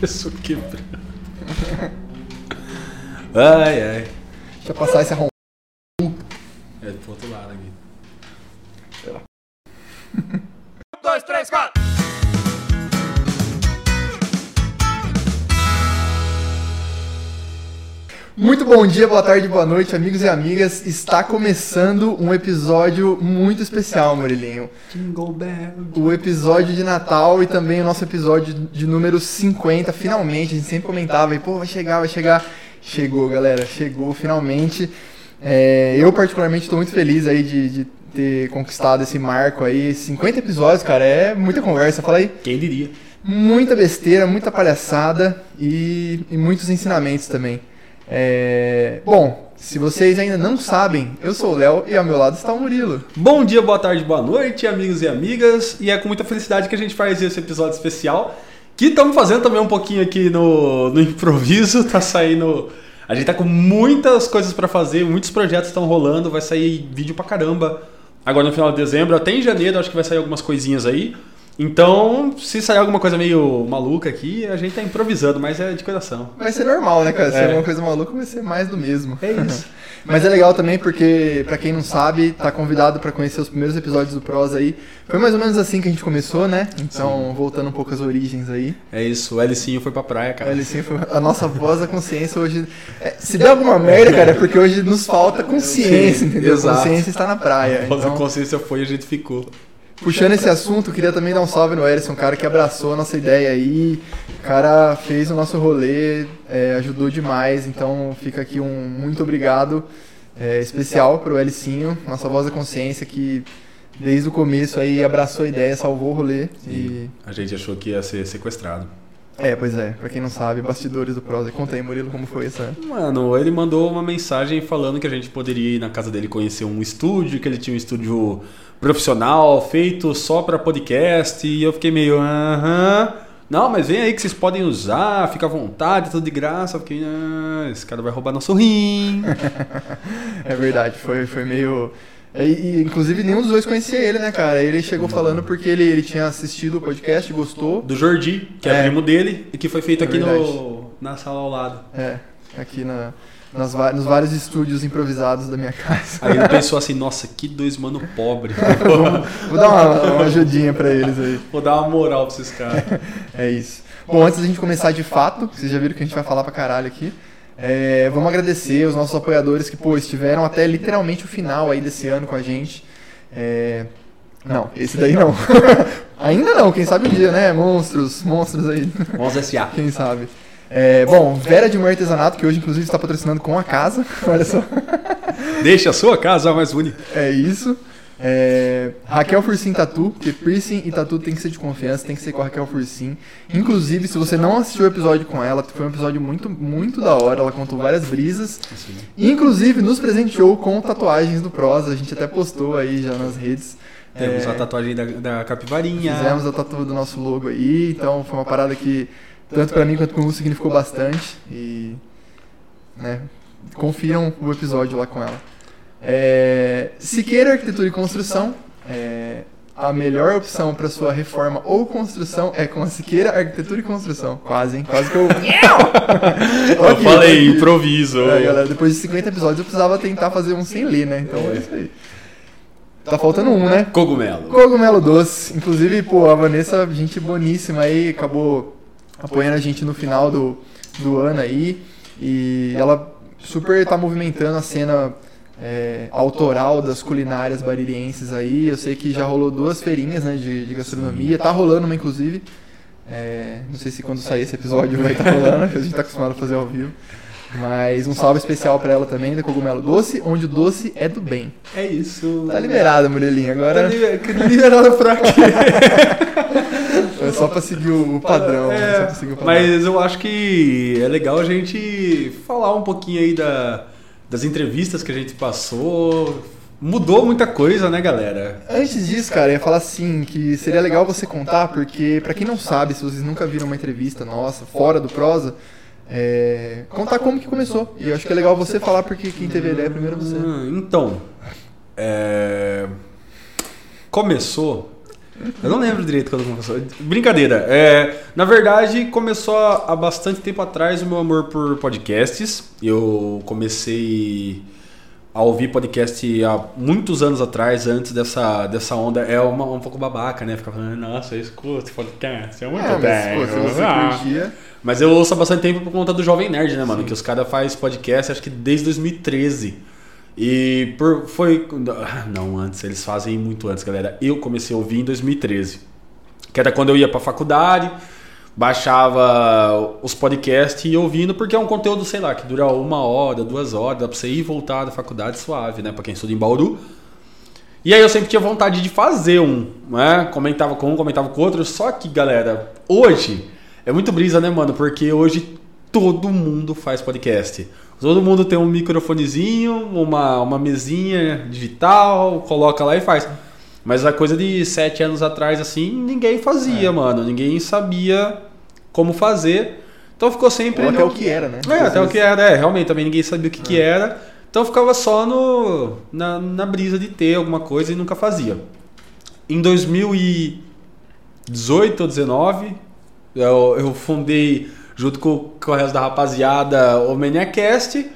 Pessoa quebrando. Ai, ai. Deixa eu passar esse arrom... bom dia, boa tarde, boa noite, amigos e amigas. Está começando um episódio muito especial, Murilinho. Jingle Bell. O episódio de Natal e também o nosso episódio de número 50, finalmente. A gente sempre comentava, e pô, vai chegar, vai chegar. Chegou, galera, chegou finalmente. É, eu, particularmente, estou muito feliz aí de, de ter conquistado esse marco aí. 50 episódios, cara, é muita conversa. Fala aí. Quem diria? Muita besteira, muita palhaçada e, e muitos ensinamentos também. É, bom, se vocês ainda não sabem, eu sou o Léo e ao meu lado está o Murilo. Bom dia, boa tarde, boa noite, amigos e amigas. E é com muita felicidade que a gente faz esse episódio especial. Que estamos fazendo também um pouquinho aqui no, no improviso. Tá saindo. A gente tá com muitas coisas para fazer, muitos projetos estão rolando. Vai sair vídeo pra caramba agora no final de dezembro. Até em janeiro acho que vai sair algumas coisinhas aí. Então, se sair alguma coisa meio maluca aqui, a gente tá improvisando, mas é de coração. Vai ser normal, né, cara? Se É. alguma coisa maluca, vai ser mais do mesmo. É isso. Mas é legal também porque, pra quem não sabe, tá convidado pra conhecer os primeiros episódios do Prosa aí. Foi mais ou menos assim que a gente começou, né? Então, voltando um pouco às origens aí. É isso, o Elicinho foi pra praia, cara. Olha, assim, foi a nossa voz da consciência hoje. é, se der alguma merda, cara, é porque hoje nos falta consciência, entendeu? exato. Consciência está na praia. A voz da Então, consciência foi e a gente ficou. Puxando esse assunto, queria também dar um salve no Erison, um cara que abraçou a nossa ideia aí. O cara fez o nosso rolê, é, ajudou demais. Então fica aqui um muito obrigado é, especial pro Elicinho, nossa voz da consciência, que desde o começo aí abraçou a ideia, salvou o rolê. E. A gente achou que ia ser sequestrado. É, pois é, pra quem não sabe, bastidores do Prosa. Conta aí, Murilo, como foi essa. Mano, ele mandou uma mensagem falando que a gente poderia ir na casa dele conhecer um estúdio, que ele tinha um estúdio profissional feito só pra podcast, e eu fiquei meio, aham. Não, mas vem aí que vocês podem usar, fica à vontade, tudo de graça. Eu fiquei, ah, esse cara vai roubar nosso rim. É verdade, foi, foi meio. E, e, inclusive nenhum dos dois conhecia ele, né, cara? Ele chegou falando porque ele, ele tinha assistido o podcast, gostou. Do Jordi, que é, É. primo dele, e que foi feito É aqui verdade. no, na sala ao lado. É, aqui na, nas, nos vários estúdios improvisados da minha casa. Aí ele pensou assim, nossa, que dois mano pobre. Vou dar uma, uma ajudinha pra eles aí. Vou dar uma moral pra esses caras. É isso. Bom, antes da gente começar de fato, vocês já viram que a gente vai falar pra caralho aqui. é, vamos agradecer os nossos apoiadores que, pô, estiveram até literalmente o final aí desse ano com a gente. É, Não, esse daí não. Ainda não, quem sabe um dia, né? Monstros, monstros aí. Vamos S.A. Quem sabe? É, bom, Vera de Mãe Artesanato, que hoje inclusive está patrocinando com a casa. Olha só. Deixa a sua casa mais bonita. É isso. É, Raquel Fursim Tatu, porque piercing e tatu tem que ser de confiança, tem que ser com a Raquel Fursim. Inclusive, se você não assistiu o episódio com ela, foi um episódio muito, muito da hora. Ela contou várias brisas. Inclusive, nos presenteou com tatuagens do Prosa. A gente até postou aí já nas redes. Temos É, a tatuagem da, da capivarinha. Fizemos a tatu do nosso logo aí, então foi uma parada que tanto pra mim quanto pro Lu significou bastante e né, confiram o episódio lá com ela. É, Siqueira Arquitetura e Construção, é, a melhor opção para sua reforma ou construção é com a Siqueira Arquitetura e Construção. Quase, hein? Quase que eu. Eu falei, improviso. É, galera, depois de 50 episódios eu precisava tentar fazer um sem ler, né? Então é isso aí. Tá faltando um, né? Cogumelo. Cogumelo doce. Inclusive, pô, a Vanessa, gente boníssima aí, acabou apoiando a gente no final do, do ano aí. E ela super tá movimentando a cena é, autoral das culinárias baririenses aí. Eu sei que já rolou duas feirinhas né, de, de gastronomia. Tá rolando uma, inclusive. É, não sei se quando sair esse episódio vai estar rolando, porque a gente tá acostumado a fazer ao vivo. Mas um salve especial pra ela também, da Cogumelo Doce, onde o doce é do bem. É isso. Tá liberada, Murilinha. Agora Tá liber- liberado pra quê? é só pra seguir o padrão. É, seguir o padrão. mas eu acho que é legal a gente falar um pouquinho aí da, das entrevistas que a gente passou. Mudou muita coisa, né, galera? Antes disso, cara, eu ia falar assim, que seria legal você contar, porque pra quem não sabe, se vocês nunca viram uma entrevista nossa, fora do prosa, é, contar como que começou. E eu acho que é legal você falar, porque quem teve a ideia primeiro é você. Hum, então, é, começou Eu não lembro direito quando começou. Brincadeira. É, na verdade, começou há bastante tempo atrás o meu amor por podcasts. Eu comecei a ouvir podcast há muitos anos atrás, antes dessa, dessa onda. É uma, um pouco babaca, né? Ficar falando, nossa, eu escuto podcast, é muito É, mas bem. pô, se você curtia. Mas eu ouço há bastante tempo por conta do Jovem Nerd, né, mano? Que os caras fazem podcast, acho que desde 2013. E por, foi. ah, Não, antes, eles fazem muito antes, galera. Eu comecei a ouvir em 2013. Que era quando eu ia pra faculdade, baixava os podcasts e ia ouvindo, porque é um conteúdo, sei lá, que dura uma hora, duas horas, dá pra você ir e voltar da faculdade suave, né? Pra quem estuda em Bauru. E aí eu sempre tinha vontade de fazer um, né? Comentava com um, comentava com o outro. Só que, galera, hoje é muito brisa, né, mano? Porque hoje todo mundo faz podcast. Todo mundo tem um microfonezinho, uma, uma mesinha digital, coloca lá e faz. Mas a coisa de sete anos atrás, assim, ninguém fazia, mano. Ninguém sabia como fazer. Então ficou sempre. Ou até no- o que era, né? é, até o que era, é, realmente também ninguém sabia o que, que era. Então ficava só no, na, na brisa de ter alguma coisa e nunca fazia. Em 2018 ou 19, eu, eu fundei, junto com, com o resto da rapaziada, o Maniacast.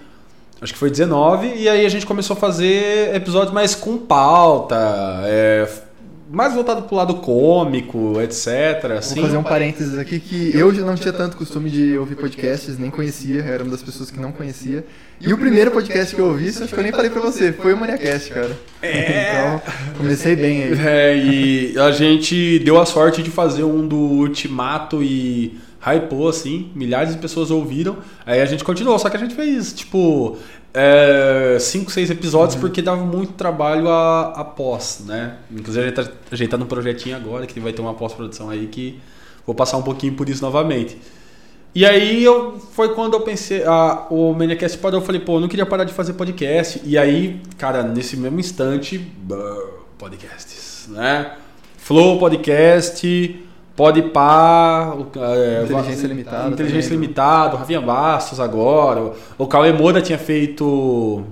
Acho que foi 19, e aí a gente começou a fazer episódios mais com pauta, é, mais voltado pro lado cômico, etc. Assim. Vou fazer um parênteses aqui que eu já não tinha tanto costume de ouvir podcasts, nem conhecia, era uma das pessoas que não conhecia. E o primeiro podcast que eu ouvi, acho que eu nem falei pra você, foi o Maniacast, cara. É. Então, comecei bem aí. É, e a gente deu a sorte de fazer um do Ultimato e hypou, assim, milhares de pessoas ouviram. Aí a gente continuou, só que a gente fez, tipo, é, cinco, seis episódios porque dava muito trabalho a, a pós, né? Inclusive a gente, tá, a gente tá num projetinho agora que vai ter uma pós-produção aí que vou passar um pouquinho por isso novamente. E aí eu, foi quando eu pensei, a, o Maniacast parou, eu falei, pô, eu não queria parar de fazer podcast. E aí, cara, nesse mesmo instante, podcasts, né? Flow Podcast, Podpah, o- é, Inteligência Limitada Inteligência também. Limitada, o Rafinha Bastos agora. O, Cauê tinha feito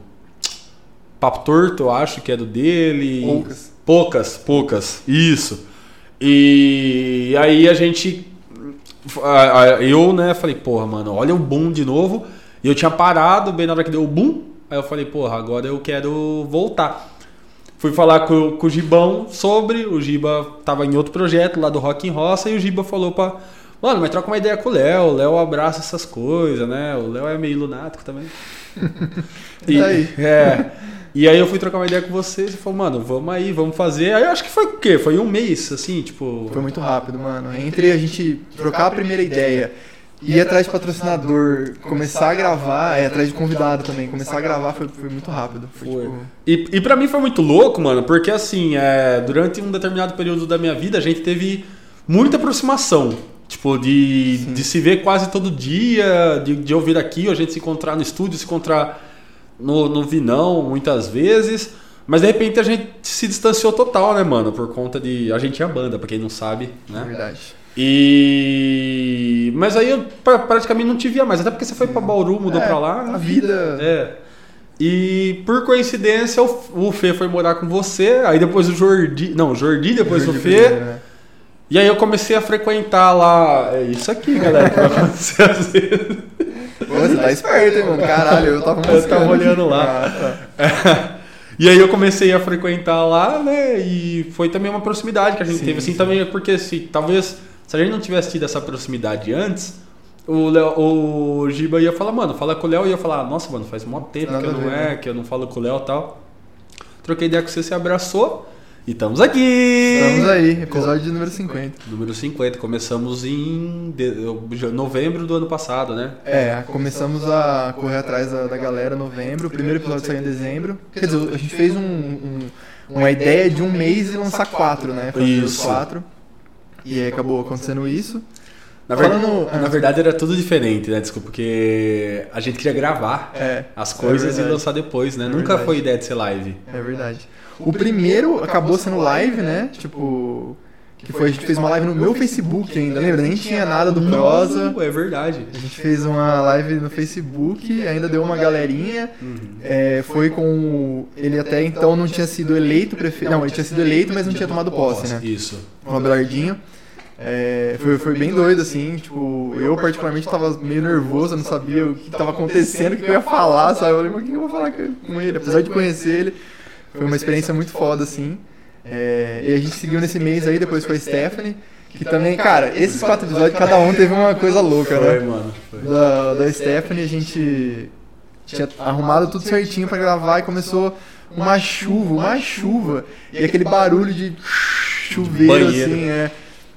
Papo Torto, eu acho que é do dele. Poucas. Poucas, poucas. Isso. E aí a gente. Eu, né, falei, porra, mano, olha o boom de novo. E eu tinha parado bem na hora que deu o boom. Aí eu falei, porra, agora eu quero voltar. Fui falar com, com o Gibão sobre. O Giba tava em outro projeto lá do Rock em Roça. E o Giba falou pra. Mano, mas troca uma ideia com o Léo. O Léo abraça essas coisas, né? O Léo é meio lunático também. E, aí. É. E aí eu fui trocar uma ideia com vocês e falou, mano, vamos aí, vamos fazer. Aí eu acho que foi o quê? Foi um mês, assim, tipo. Foi muito rápido, mano. Entre a gente trocar a primeira ideia, ir atrás de patrocinador, começar a gravar, é, atrás de convidado também, começar a gravar foi, foi muito rápido. Foi, Foi. tipo, E, e pra mim foi muito louco, mano, porque assim, é, durante um determinado período da minha vida, a gente teve muita aproximação. Tipo, de, de se ver quase todo dia, de, de ouvir aqui, a gente se encontrar no estúdio, se encontrar no, no Vinão muitas vezes. Mas de repente a gente se distanciou total, né, mano? Por conta de. A gente é a banda, pra quem não sabe, é né? verdade. E. Mas aí eu pra- praticamente não te via mais, até porque você foi pra Bauru, mudou É, pra lá. A vida. É. E por coincidência o, o Fê foi morar com você, aí depois o Jordi. Não, o Jordi, depois o Jordi Fê. primeiro, né? E aí eu comecei a frequentar lá. É isso aqui, galera, que vai acontecer às vezes. Pô, você tá esperto, hein, mano? Caralho, eu tava Eu tava olhando lá. Ah, tá. e aí eu comecei a frequentar lá, né? E foi também uma proximidade que a gente Sim, teve, assim, sim. também, porque se talvez se a gente não tivesse tido essa proximidade antes, o, Léo- o Giba ia falar, mano, fala com o Léo e ia falar, nossa, mano, faz mó tempo Nada que eu não é, né? que eu não falo com o Léo e tal. Troquei ideia com você, você abraçou e estamos aqui! Estamos aí, episódio de número 50. Número 50, começamos em de- novembro do ano passado, né? É, começamos a correr atrás da, da galera em novembro. O primeiro episódio saiu em dezembro. Quer dizer, a gente fez um- um- uma ideia de um mês e lançar quatro, né? Fazer Isso. quatro. E aí acabou acontecendo isso. Na, ver- Falando- na verdade era tudo diferente, né? Desculpa, porque a gente queria gravar É, as coisas é e verdade. lançar depois, né? É Nunca verdade. foi ideia de ser live. É verdade. O primeiro acabou sendo live, né? Tipo, Que foi, a gente fez uma live no meu Facebook ainda, lembra? Nem tinha nada do Prosa. É verdade. A gente fez uma live no Facebook, ainda deu uma galerinha. É, foi com. Ele até então não tinha sido eleito prefeito. Não, ele tinha sido eleito, mas não tinha tomado posse, né? Isso. Com o Abelardinho. É, foi, foi bem doido, assim. Tipo, eu particularmente tava meio nervoso, eu não sabia o que tava acontecendo, o que eu ia falar, sabe? Eu falei, mas o que eu vou falar com ele? Apesar de conhecer ele, foi uma experiência muito foda, assim. É, e a gente seguiu nesse mês aí, depois foi a Stephanie. Que também, cara, esses quatro episódios, cada um teve uma coisa louca, Foi, né? mano. Foi. da, da Stephanie, a gente tinha arrumado tudo certinho pra gravar e começou uma chuva, uma chuva. E aquele barulho de chuveiro, assim, é.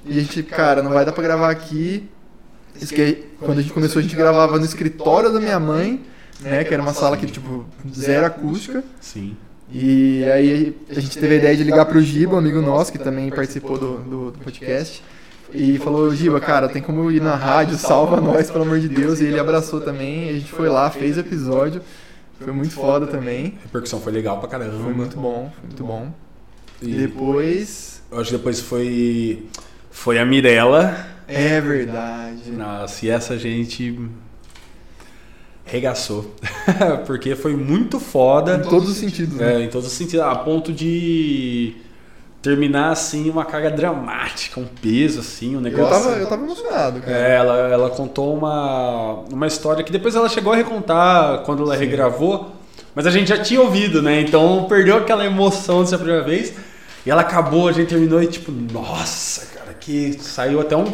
E a gente, cara, não vai dar pra gravar aqui. Isso que quando a gente começou, a gente gravava no escritório da minha mãe, né? Que era uma sala que, tipo, zero acústica. Sim. E aí a gente teve a ideia de ligar pro Giba, um amigo nosso, que também participou do, do, do podcast. E falou, Giba, cara, tem como ir na rádio, salva nós, pelo amor de Deus. E ele abraçou também, a gente foi lá, fez o episódio. Foi muito foda também. A repercussão foi legal pra caramba. Foi muito bom, foi muito bom. E depois. eu acho que depois foi. Foi a Mirella. É verdade. Nossa, e essa gente regaçou. Porque foi muito Em foda. todos os sentidos, né? É, em todos os sentidos. A ponto de terminar assim uma carga dramática, um peso assim, um Eu negócio. tava, eu tava emocionado, cara. É, ela, ela contou uma, uma história que depois ela chegou a recontar quando ela regravou, mas a gente já tinha ouvido, né? Então perdeu aquela emoção dessa primeira vez. E ela acabou, a gente terminou e tipo, nossa, cara, que saiu até um.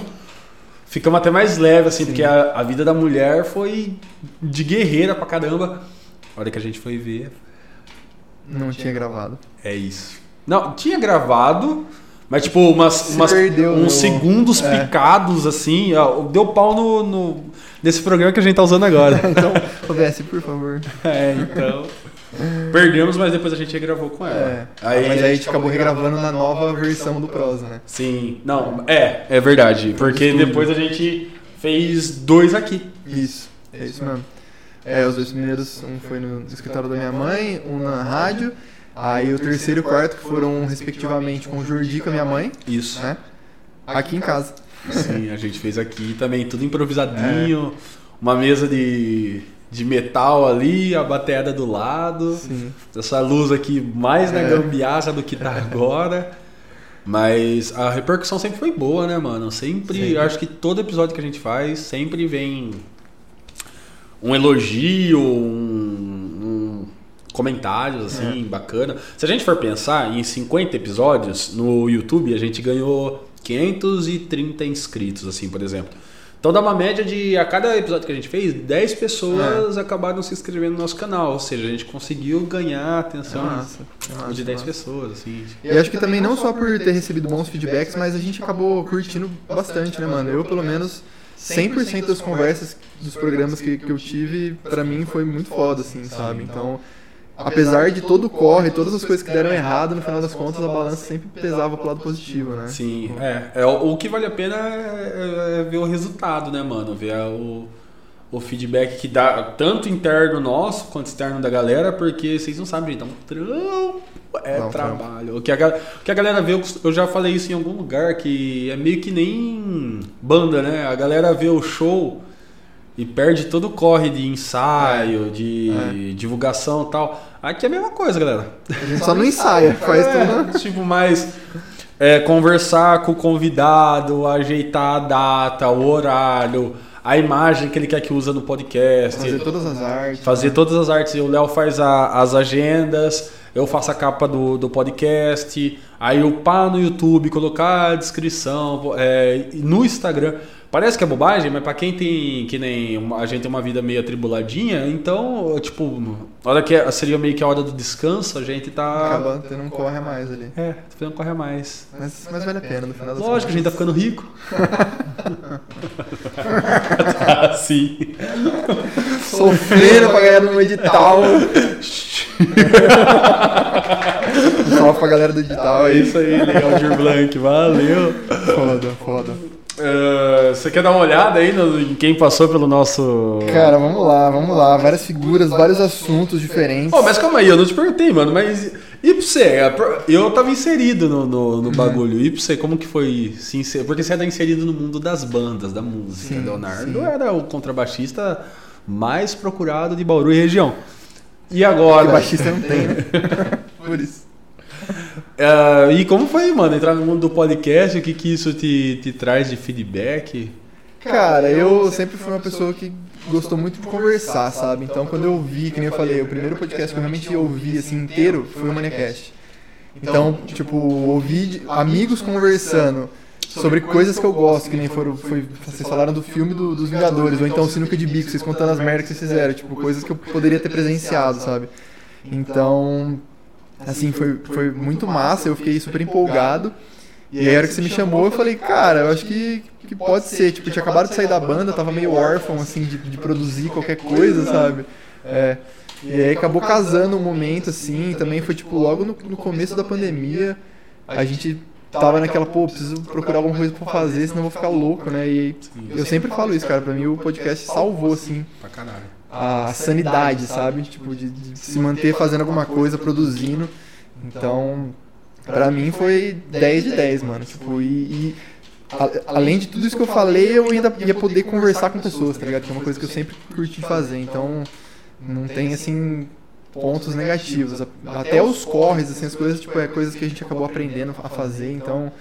Ficamos até mais leve, assim, porque a, a vida da mulher foi de guerreira pra caramba. A hora que a gente foi ver, Não tinha gravado. é isso. Não, tinha gravado, mas tipo, umas, umas- perdeu uns no- segundos é. picados, assim. ó, Deu pau no, no- nesse programa que a gente tá usando agora. Então, OBS, por favor. é, então. Perdemos, mas depois a gente regravou com ela. É. Mas aí a gente acabou regravando na nova versão do Prosa, né? Sim, não, é, é verdade. Porque estúdio. depois a gente fez dois aqui. Isso, é isso mesmo. É, os dois primeiros, um foi no escritório da minha mãe, um na rádio. Aí o terceiro e o quarto que foram, respectivamente, com o Jordi e com a minha mãe, Isso. né? Aqui em casa. Sim, a gente fez aqui também, tudo improvisadinho. Uma mesa de, de metal ali, a bateada do lado. Sim. Essa luz aqui mais na É. gambiarra do que tá agora. Mas a repercussão sempre foi boa, né, mano? Sempre, Sempre. acho que todo episódio que a gente faz sempre vem um elogio, um, um comentários assim, bacana. Se a gente for pensar em 50 episódios no YouTube, a gente ganhou 530 inscritos, assim, por exemplo. Então dá uma média de, a cada episódio que a gente fez, 10 pessoas acabaram se inscrevendo no nosso canal. Ou seja, a gente conseguiu ganhar a atenção massa, de 10 massa. pessoas, assim. E acho que também não só por ter recebido bons feedbacks, mas a gente acabou curtindo bastante, né, mano? Eu, pelo menos, 100% das conversas dos programas que, que eu tive, pra mim foi muito foda, assim, sabe? Então, apesar de todo o corre, todas as coisas que deram errado, no final das contas, a balança sempre pesava pro lado positivo, né? Sim, é. é o, o que vale a pena é, é ver o resultado, né, mano? Ver a- o, o feedback que dá tanto interno nosso quanto externo da galera, porque vocês não sabem, gente, é um trampo, é Dá um trabalho. O que, a, o que a galera vê, eu já falei isso em algum lugar, que é meio que nem banda, né? A galera vê o show e perde todo o corre de ensaio, de divulgação e tal. Aqui é a mesma coisa, galera. A gente só não ensaia, faz É, tudo. Tipo, mais é, conversar com o convidado, ajeitar a data, o horário, a imagem que ele quer que usa no podcast. Fazer todas as artes. Fazer todas as artes. O Léo faz a- as agendas, eu faço a capa do, do podcast, aí upar no YouTube, colocar a descrição, é, no Instagram. Parece que é bobagem, mas pra quem tem, que nem uma- a gente tem uma vida meio atribuladinha, então, tipo, a hora que é- seria meio que a hora do descanso, a gente tá... Acaba tendo um corre a mais ali. É, tá fazendo correr mais. Mas, mas vale a pena no final das Lógico, a gente tá ficando rico. tá, sim. Sofrendo pra ganhar no edital. Salve pra galera do edital É isso aí, legal, Dir Blanc, valeu. Foda, foda. Ah, você quer dar uma olhada aí no- em quem passou pelo nosso. Cara, vamos lá, vamos lá. Várias figuras, vários assuntos diferentes. Pô, mas calma aí, eu não te perguntei, mano, mas E pra você, eu tava inserido no, no, no bagulho. E pra você, como que foi se inserir? Porque você era inserido no mundo das bandas, da música. Sim, Leonardo sim. era o contrabaixista mais procurado de Bauru e região. E agora? Porque baixista não tem, né? Por isso. É, e como foi, mano, entrar no mundo do podcast? O que, que isso te, te traz de feedback? Cara, eu sempre fui uma pessoa que gostou muito de conversar, sabe? Então quando eu vi, que nem eu falei, o primeiro podcast que eu realmente ouvi assim inteiro foi o Maniacast. Então, tipo, ouvi de- amigos conversando sobre coisas que eu gosto, que nem foram, foi, vocês falaram do filme do- dos Vingadores, ou então Sinuca de Bico, vocês contando as merdas que vocês fizeram, tipo, coisas que eu poderia ter presenciado, sabe? Então, assim, foi, foi muito massa, eu fiquei super empolgado. E aí, a hora que você me chamou, eu falei, cara, eu acho que, que pode ser. Tipo, tinha acabado de sair da banda, tava meio órfão, assim, de, de produzir qualquer coisa, sabe? É. E aí acabou casando um momento, assim, também foi, tipo, logo no, no começo da pandemia, a gente tava naquela, pô, preciso procurar alguma coisa pra fazer, senão eu vou ficar louco, né? E eu sempre falo isso, cara, pra mim o podcast salvou, assim, Pra caralho. A sanidade, sabe? Tipo, de, de se manter fazendo alguma coisa, produzindo. Então, pra mim foi 10 de 10, mano. Tipo, e, e a- além de tudo isso que eu falei, eu ainda ia poder conversar com pessoas, tá ligado? Que é uma coisa que eu sempre curti fazer. Então, não tem, assim, pontos negativos. Até os corres, assim, as coisas, tipo, é coisas que a gente acabou aprendendo a fazer. Então,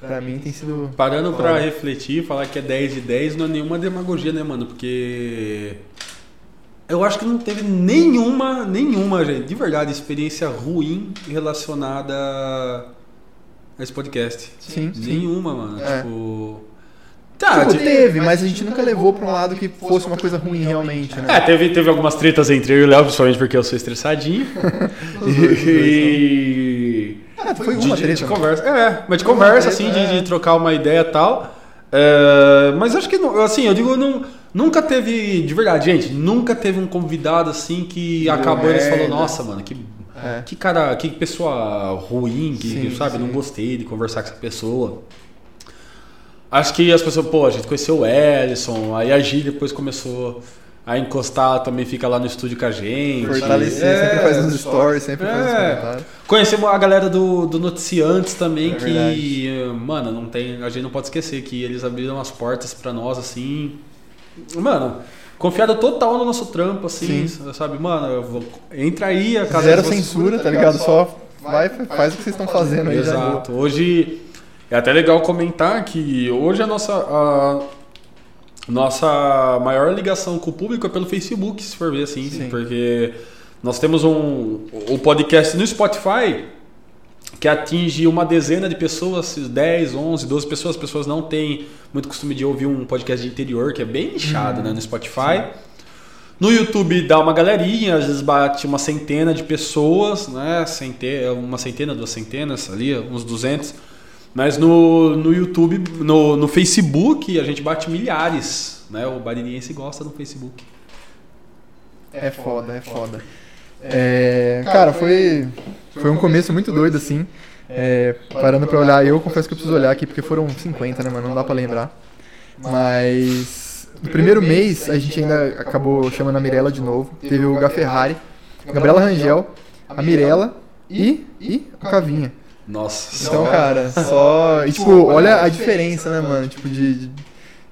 pra mim tem sido... Parando pra refletir, falar que é 10 de 10 não é nenhuma demagogia, né, mano? Porque. Eu acho que não teve nenhuma, nenhuma, gente, de verdade, experiência ruim relacionada a esse podcast. Sim, sim. Nenhuma, mano. É. Tipo. Tá, Tipo, tipo, teve, mas a gente nunca levou pra um lado que fosse uma coisa ruim realmente, né? É, teve, teve algumas tretas entre eu e o Léo, principalmente porque eu sou estressadinho. E. Ah, foi uma de- treta. de né? conversa. É, mas de conversa, treta, assim, de, é. de trocar uma ideia e tal. É, mas acho que, não- assim, eu digo, não, nunca teve, de verdade, gente, nunca teve um convidado assim que acabou e eles falou, merda. nossa, mano, que, É. que cara, que pessoa ruim, que, Sim, sabe, não sim. gostei de conversar com essa pessoa. Acho que as pessoas, pô, a gente conheceu o Ellison, aí a Gi depois começou a encostar, também fica lá no estúdio com a gente. Fortalecer, É. sempre faz uns stories, sempre faz uns É. comentários. Conhecemos a galera do, do Noticiantes também, É que, verdade. mano, não tem, a gente não pode esquecer que eles abriram as portas pra nós, assim. Mano, confiado total no nosso trampo, assim, sabe? Mano, eu vou- entra aí a casa Zero censura, tá ligado? Só vai, faz o que vocês estão fazendo aí já. Exato. Hoje é até legal comentar que hoje a nossa a nossa maior ligação com o público é pelo Facebook, se for ver assim, Sim. porque nós temos um o podcast no Spotify que atinge uma dezena de pessoas, 10, 11, 12 pessoas. As pessoas não têm muito costume de ouvir um podcast de interior, que é bem nichado, né, no Spotify. No YouTube dá uma galerinha, às vezes bate uma centena de pessoas, né? Cente... Uma centena, duas centenas ali, uns 200. Mas no, no YouTube, no, no Facebook, a gente bate milhares, né? O bariniense gosta no Facebook. É foda, é foda. É, cara, foi, foi um começo muito doido, assim. É, parando pra olhar, eu confesso que eu preciso olhar aqui, porque foram 50, né, mano? Não dá pra lembrar. Mas no primeiro mês, a gente ainda acabou chamando a Mirella de novo. Teve o Gaferrari, Gabriela Rangel, a Mirella e, e o Cavinha. Nossa. Então, cara, só. E, tipo, olha a diferença, né, mano? Tipo, de, de,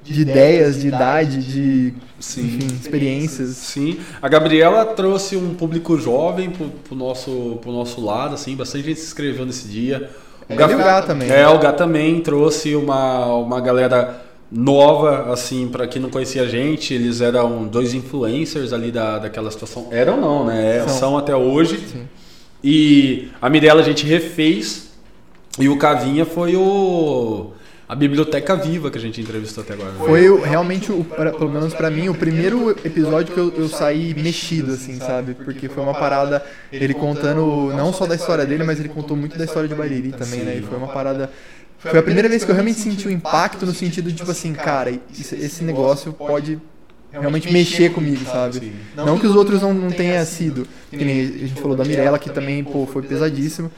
de ideias, de idade, de. Sim. Enfim, experiências. Sim, a Gabriela trouxe um público jovem pro, pro nosso, pro nosso lado, assim, bastante gente se inscreveu nesse dia. E o Gá também. É, o Gá também trouxe uma, uma galera nova, assim, pra quem não conhecia a gente, eles eram dois influencers ali da, daquela situação. Eram não, né? São. São, até hoje. Sim. E a Mirella a gente refez e o Cavinha foi o a biblioteca viva que a gente entrevistou até agora. né? Foi o- realmente, o, pra- pelo menos pra mim, o primeiro episódio que eu, eu saí mexido, assim, sabe? Porque foi uma parada, ele contando não só da história dele, mas ele contou muito da história de Bariri também, né? E foi uma parada. Foi a primeira vez que eu realmente senti o impacto no sentido de, tipo assim, cara, esse negócio pode realmente mexer comigo, sabe? Não que os outros não, não tenha sido. Que nem a gente falou da Mirella, que também, pô, foi pesadíssimo.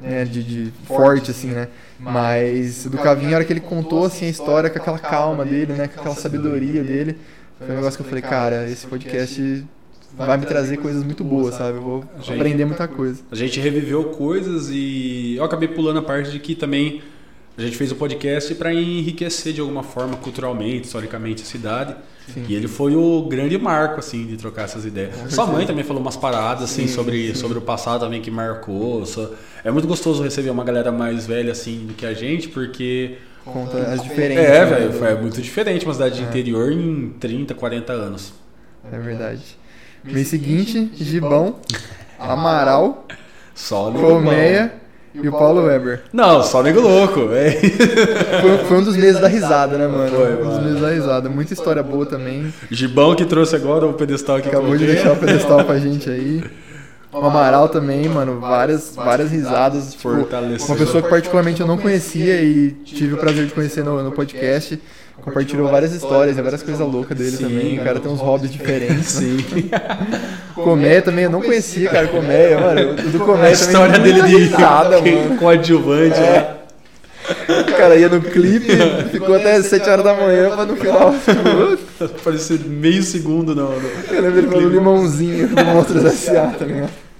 Né, de, de forte, assim, né? Mas do Cavinho, a hora que ele contou, assim, a história com aquela calma dele, né? Com aquela sabedoria dele. Foi um negócio que eu falei, cara, esse podcast vai me trazer coisas muito boas, sabe? Eu vou Gente. aprender muita coisa. A gente reviveu coisas e eu acabei pulando a parte de que também a gente fez o podcast para enriquecer de alguma forma culturalmente, historicamente a cidade. Sim. E ele foi o grande marco assim de trocar essas ideias. Com Sua mãe certeza. também falou umas paradas assim Sim, sobre, sim. sobre o passado também que marcou. Só- É muito gostoso receber uma galera mais velha assim do que a gente, porque Conta as diferenças. é, né, velho, do- foi muito diferente uma cidade de É. interior em 30, 40 anos. É verdade. Mês seguinte, Gibão, Amaral, Só Colmeia e o Paulo Weber. Não, só nego louco. É. Foi, foi um dos meses da risada, né, mano? Foi, um dos mano. meses da risada. Muita história boa também. Gibão que trouxe agora o pedestal aqui Acabou de deixar o pedestal pra gente aí. O Amaral também, mano, várias, várias risadas. Tipo, uma pessoa que particularmente eu não conhecia e tive o prazer de conhecer no, no podcast. Compartilhou várias histórias e várias coisas loucas dele Sim, também. O cara tem uns hobbies diferentes. Sim. Coméia também, eu não conhecia, cara, Coméia, mano. O do Coméia A história também, dele de risada, mano. coadjuvante. É. né? O cara ia no clipe, ficou até 7 horas da manhã pra no final. Parecia meio segundo não. não. Eu lembro ele falando limãozinho do Monstros S.A. também, ó.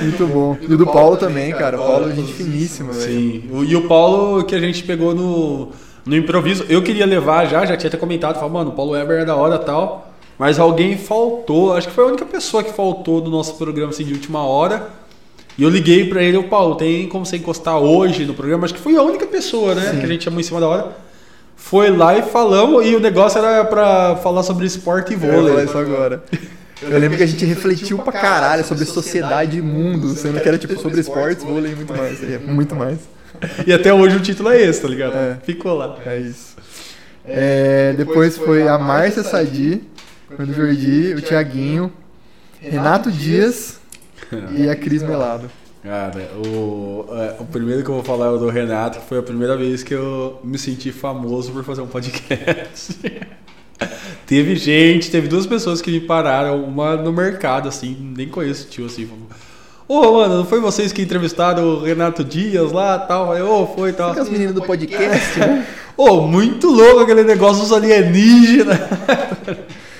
Muito bom. E o do Paulo também, cara. O Paulo é gente finíssima, velho. Sim. E o Paulo que a gente pegou no, no improviso. Eu queria levar já, já tinha até comentado, falou, mano, o Paulo Weber é da hora e tal. Mas alguém faltou, acho que foi a única pessoa que faltou do nosso programa assim, de última hora. E eu liguei pra ele, o Paulo, tem como você encostar hoje no programa? Acho que foi a única pessoa, né? Sim. Que a gente chamou em cima da hora. Foi lá e falamos, e o negócio era pra falar sobre esporte e Eu falar vôlei. isso agora. Eu lembro que a gente refletiu pra caralho sobre sociedade e mundo, sendo que era tipo sobre esportes, vôlei e muito mais. É, muito mais. E até hoje o título é esse, tá ligado? É. Ficou lá. É isso. É, depois foi a Márcia Sadi, o Jordi, o Thiaguinho, Renato Dias e a Cris Melado. Cara, o, é, o primeiro que eu vou falar é o do Renato, que foi a primeira vez que eu me senti famoso por fazer um podcast. teve gente, teve duas pessoas que me pararam, uma no mercado, assim, nem conheço o tio, assim, falou. Ô, mano, não foi vocês que entrevistaram o Renato Dias lá tal? Aí, ô, foi tal. Com as meninas do podcast, né? Ô, muito louco aquele negócio dos alienígenas.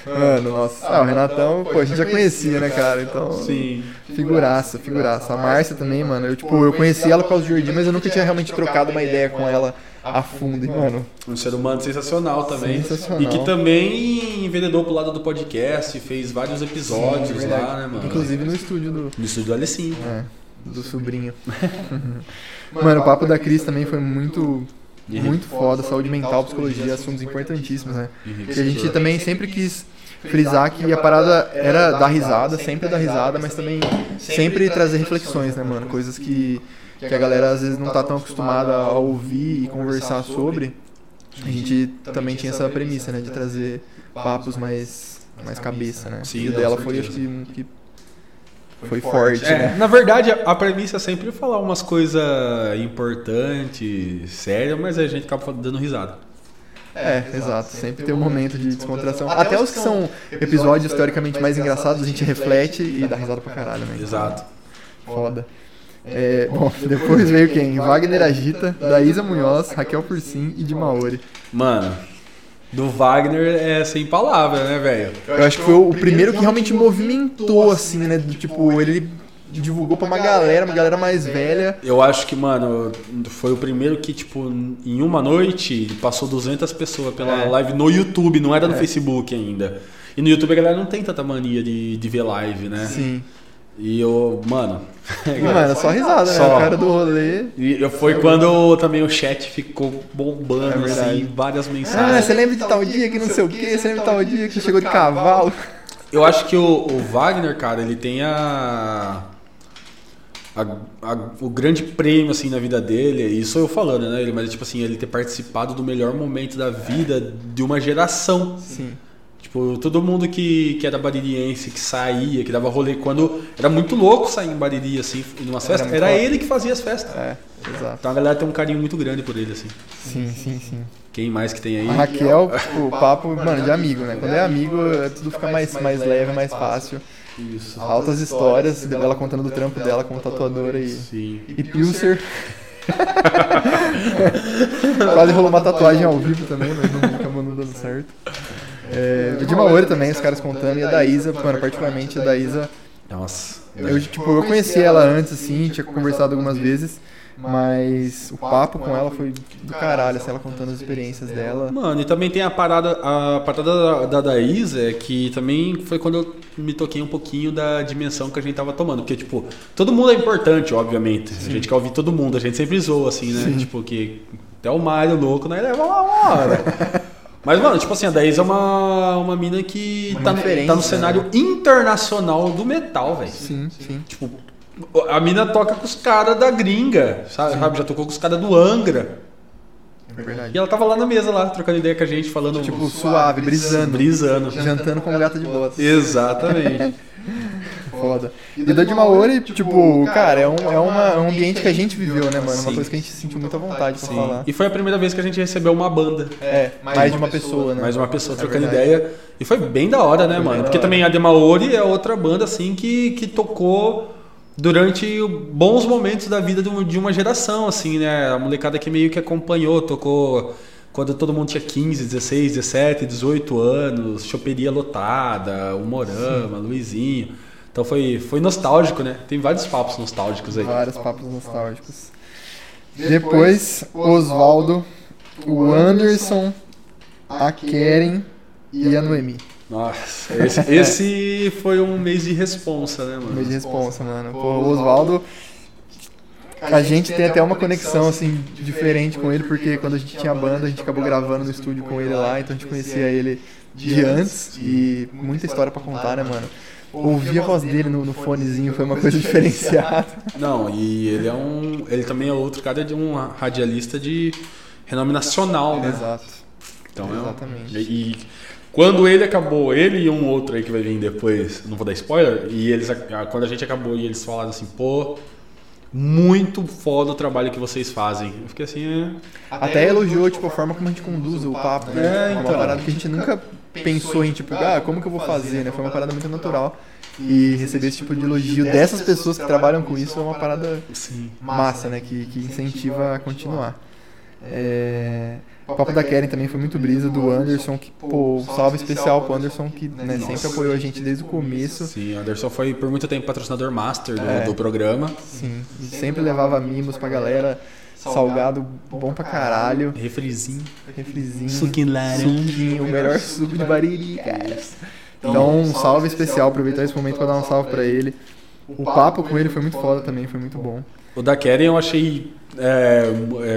Mano, nossa. Ah, o Renatão, pô, a gente já conhecia, né, cara? Então. Sim. Figuraça, figuraça. A Márcia também, mano. Eu, tipo, eu conheci ela por causa do Jordi, mas eu nunca tinha realmente trocado uma ideia com ela a fundo. Mano, Um ser humano sensacional também. Sensacional. E que também enveredou pro lado do podcast, fez vários episódios Sim, lá, né, mano? inclusive no estúdio do, No estúdio do Alecim. é, do sobrinho. Mano, o papo da Cris também foi muito, muito foda. Saúde mental, psicologia, assuntos importantíssimos, né? Que a gente também sempre quis frisar que a parada era dar risada, sempre dar risada, mas também sempre trazer reflexões, né, mano? Coisas que, que a galera às vezes não tá tão acostumada a ouvir e conversar sobre. A gente também tinha essa premissa, né, de trazer papos mais, mais cabeça, né? Sim, e dela foi, acho que, que foi forte, É, né? na verdade, a a premissa é sempre falar umas coisas importantes, sérias, mas a gente acaba dando risada. É, exato. Sempre tem um momento de descontração. Até os que são episódios teoricamente mais engraçados, a gente reflete e dá risada pra caralho, né? Exato. Foda. É, bom, depois veio quem? Wagner Agita, Daísa Munhoz, Raquel Fursim e de Maori. Mano, do Wagner é sem palavra, né, velho? Eu acho que foi o primeiro que realmente movimentou, assim, né? Do, tipo, ele divulgou pra uma galera, uma galera mais velha. Eu acho que, mano, foi o primeiro que, tipo, em uma noite passou 200 pessoas pela É. live no YouTube, não era no É. Facebook ainda. E no YouTube a galera não tem tanta mania de, de ver live, né? Sim. E eu, mano. Mano, é só risada, né? Só. O cara do rolê. E eu- foi quando também o chat ficou bombando, É assim, várias Ah, mensagens. você lembra de tal dia que não sei o quê? Você lembra de tal dia que você chegou de cavalo? Eu acho que o, o Wagner, cara, ele tem a, a- a- o grande prêmio assim na vida dele. Isso eu falando, né? Ele, mas tipo assim, ele ter participado do melhor momento da vida de uma geração. Sim. Tipo, todo mundo que, que era baririense, que saía, que dava rolê quando era muito louco sair em Bariri assim, festas, muito era louco. ele que fazia as festas. É, exato. Então a galera tem um carinho muito grande por ele assim. Sim, sim, sim. Quem mais que tem aí? A Raquel, tipo, papo, mano, de amigo, né? Quando é amigo, é- tudo fica mais, mais leve, mais fácil. Isso. Altas histórias, dela contando do trampo dela como tatuadora e, Sim. e Pilser. Quase rolou uma tatuagem ao vivo também, mas não acabou não dando certo. É, de Maori também, os caras contando, e a da Isa, mano, particularmente a da Isa. Nossa. Eu, tipo, eu conheci ela antes, assim, tinha conversado algumas vezes, mas o papo com ela foi do caralho, assim, ela contando as experiências dela. Mano, e também tem a parada, a parada da, da, da Isa, que também foi quando eu me toquei um pouquinho da dimensão que a gente tava tomando. Porque, tipo, todo mundo é importante, obviamente. Sim. A gente quer ouvir todo mundo, a gente sempre zoa, assim, né? Sim. Tipo, que até o Mário louco, né? Leva uma hora. Mas, mano, tipo assim, a Daísa é uma, uma mina que uma tá, tá no cenário né? internacional do metal, velho. Sim, sim. Tipo, a mina toca com os caras da gringa, sabe? Sim. Já tocou com os caras do Angra. É verdade. E ela tava lá na mesa, lá, trocando ideia com a gente, falando. Tipo, suave, brisando. Brisando. Jantando com gata de botas. Exatamente. Foda. E da de Maori, tipo, cara, é um, é uma, é um ambiente que a gente viveu, né, mano? Sim. Uma coisa que a gente sentiu muita vontade pra Sim. falar. E foi a primeira vez que a gente recebeu uma banda. É, mais de uma pessoa, né? Mais uma pessoa é trocando ideia. E foi bem da hora, né, mano? Porque também a de Maori é outra banda, assim, que, que tocou durante bons momentos da vida de uma geração, assim, né? A molecada que meio que acompanhou, tocou quando todo mundo tinha 15, 16, 17, 18 anos, choperia lotada, o Morama, Sim. Luizinho. Então foi, foi nostálgico, né? Tem vários papos nostálgicos aí. Vários papos nostálgicos. Depois, Oswaldo, o Anderson, a Keren e a Noemi. Nossa, esse, esse foi um mês de responsa, né, mano? Um mês de responsa, mano. Pô, o Oswaldo, a gente tem até uma conexão, assim, diferente com ele, porque quando a gente tinha banda, a gente acabou gravando no estúdio com ele lá, então a gente conhecia ele de antes e muita história para contar, né, mano? Ouvir a voz dele no, no fonezinho foi uma coisa diferenciada. Não, e ele é um. Ele também é outro cara de um radialista de renome nacional, né? Exato. Então Exatamente. É e, quando ele acabou, ele e um outro aí que vai vir depois, não vou dar spoiler, e eles quando a gente acabou e eles falaram assim, pô, muito foda o trabalho que vocês fazem. Eu fiquei assim, é... Até elogiou, tipo, a forma como a gente conduz o papo, né? É, então. Uma parada que a gente nunca pensou em, tipo, ah, como que eu vou fazer, né? Foi uma parada muito natural. E receber esse tipo de elogio dessas pessoas que trabalham com isso é uma parada Sim. massa, né? Que, que incentiva a continuar. É... O papo da Karen também foi muito brisa, do Anderson, que, pô, um salve especial pro Anderson, que né, sempre apoiou a gente desde o começo. Sim, o Anderson foi por muito tempo patrocinador master do, é, do programa. Sim, e sempre levava mimos pra galera, salgado bom pra caralho. Refrizinho. Refrizinho. Suquinho laranja. Suquinho, o melhor suco de Bariri, cara. Então, um salve especial, aproveitar esse momento pra dar um salve pra ele. O papo com ele foi muito foda também, foi muito bom. O da Karen eu achei. É,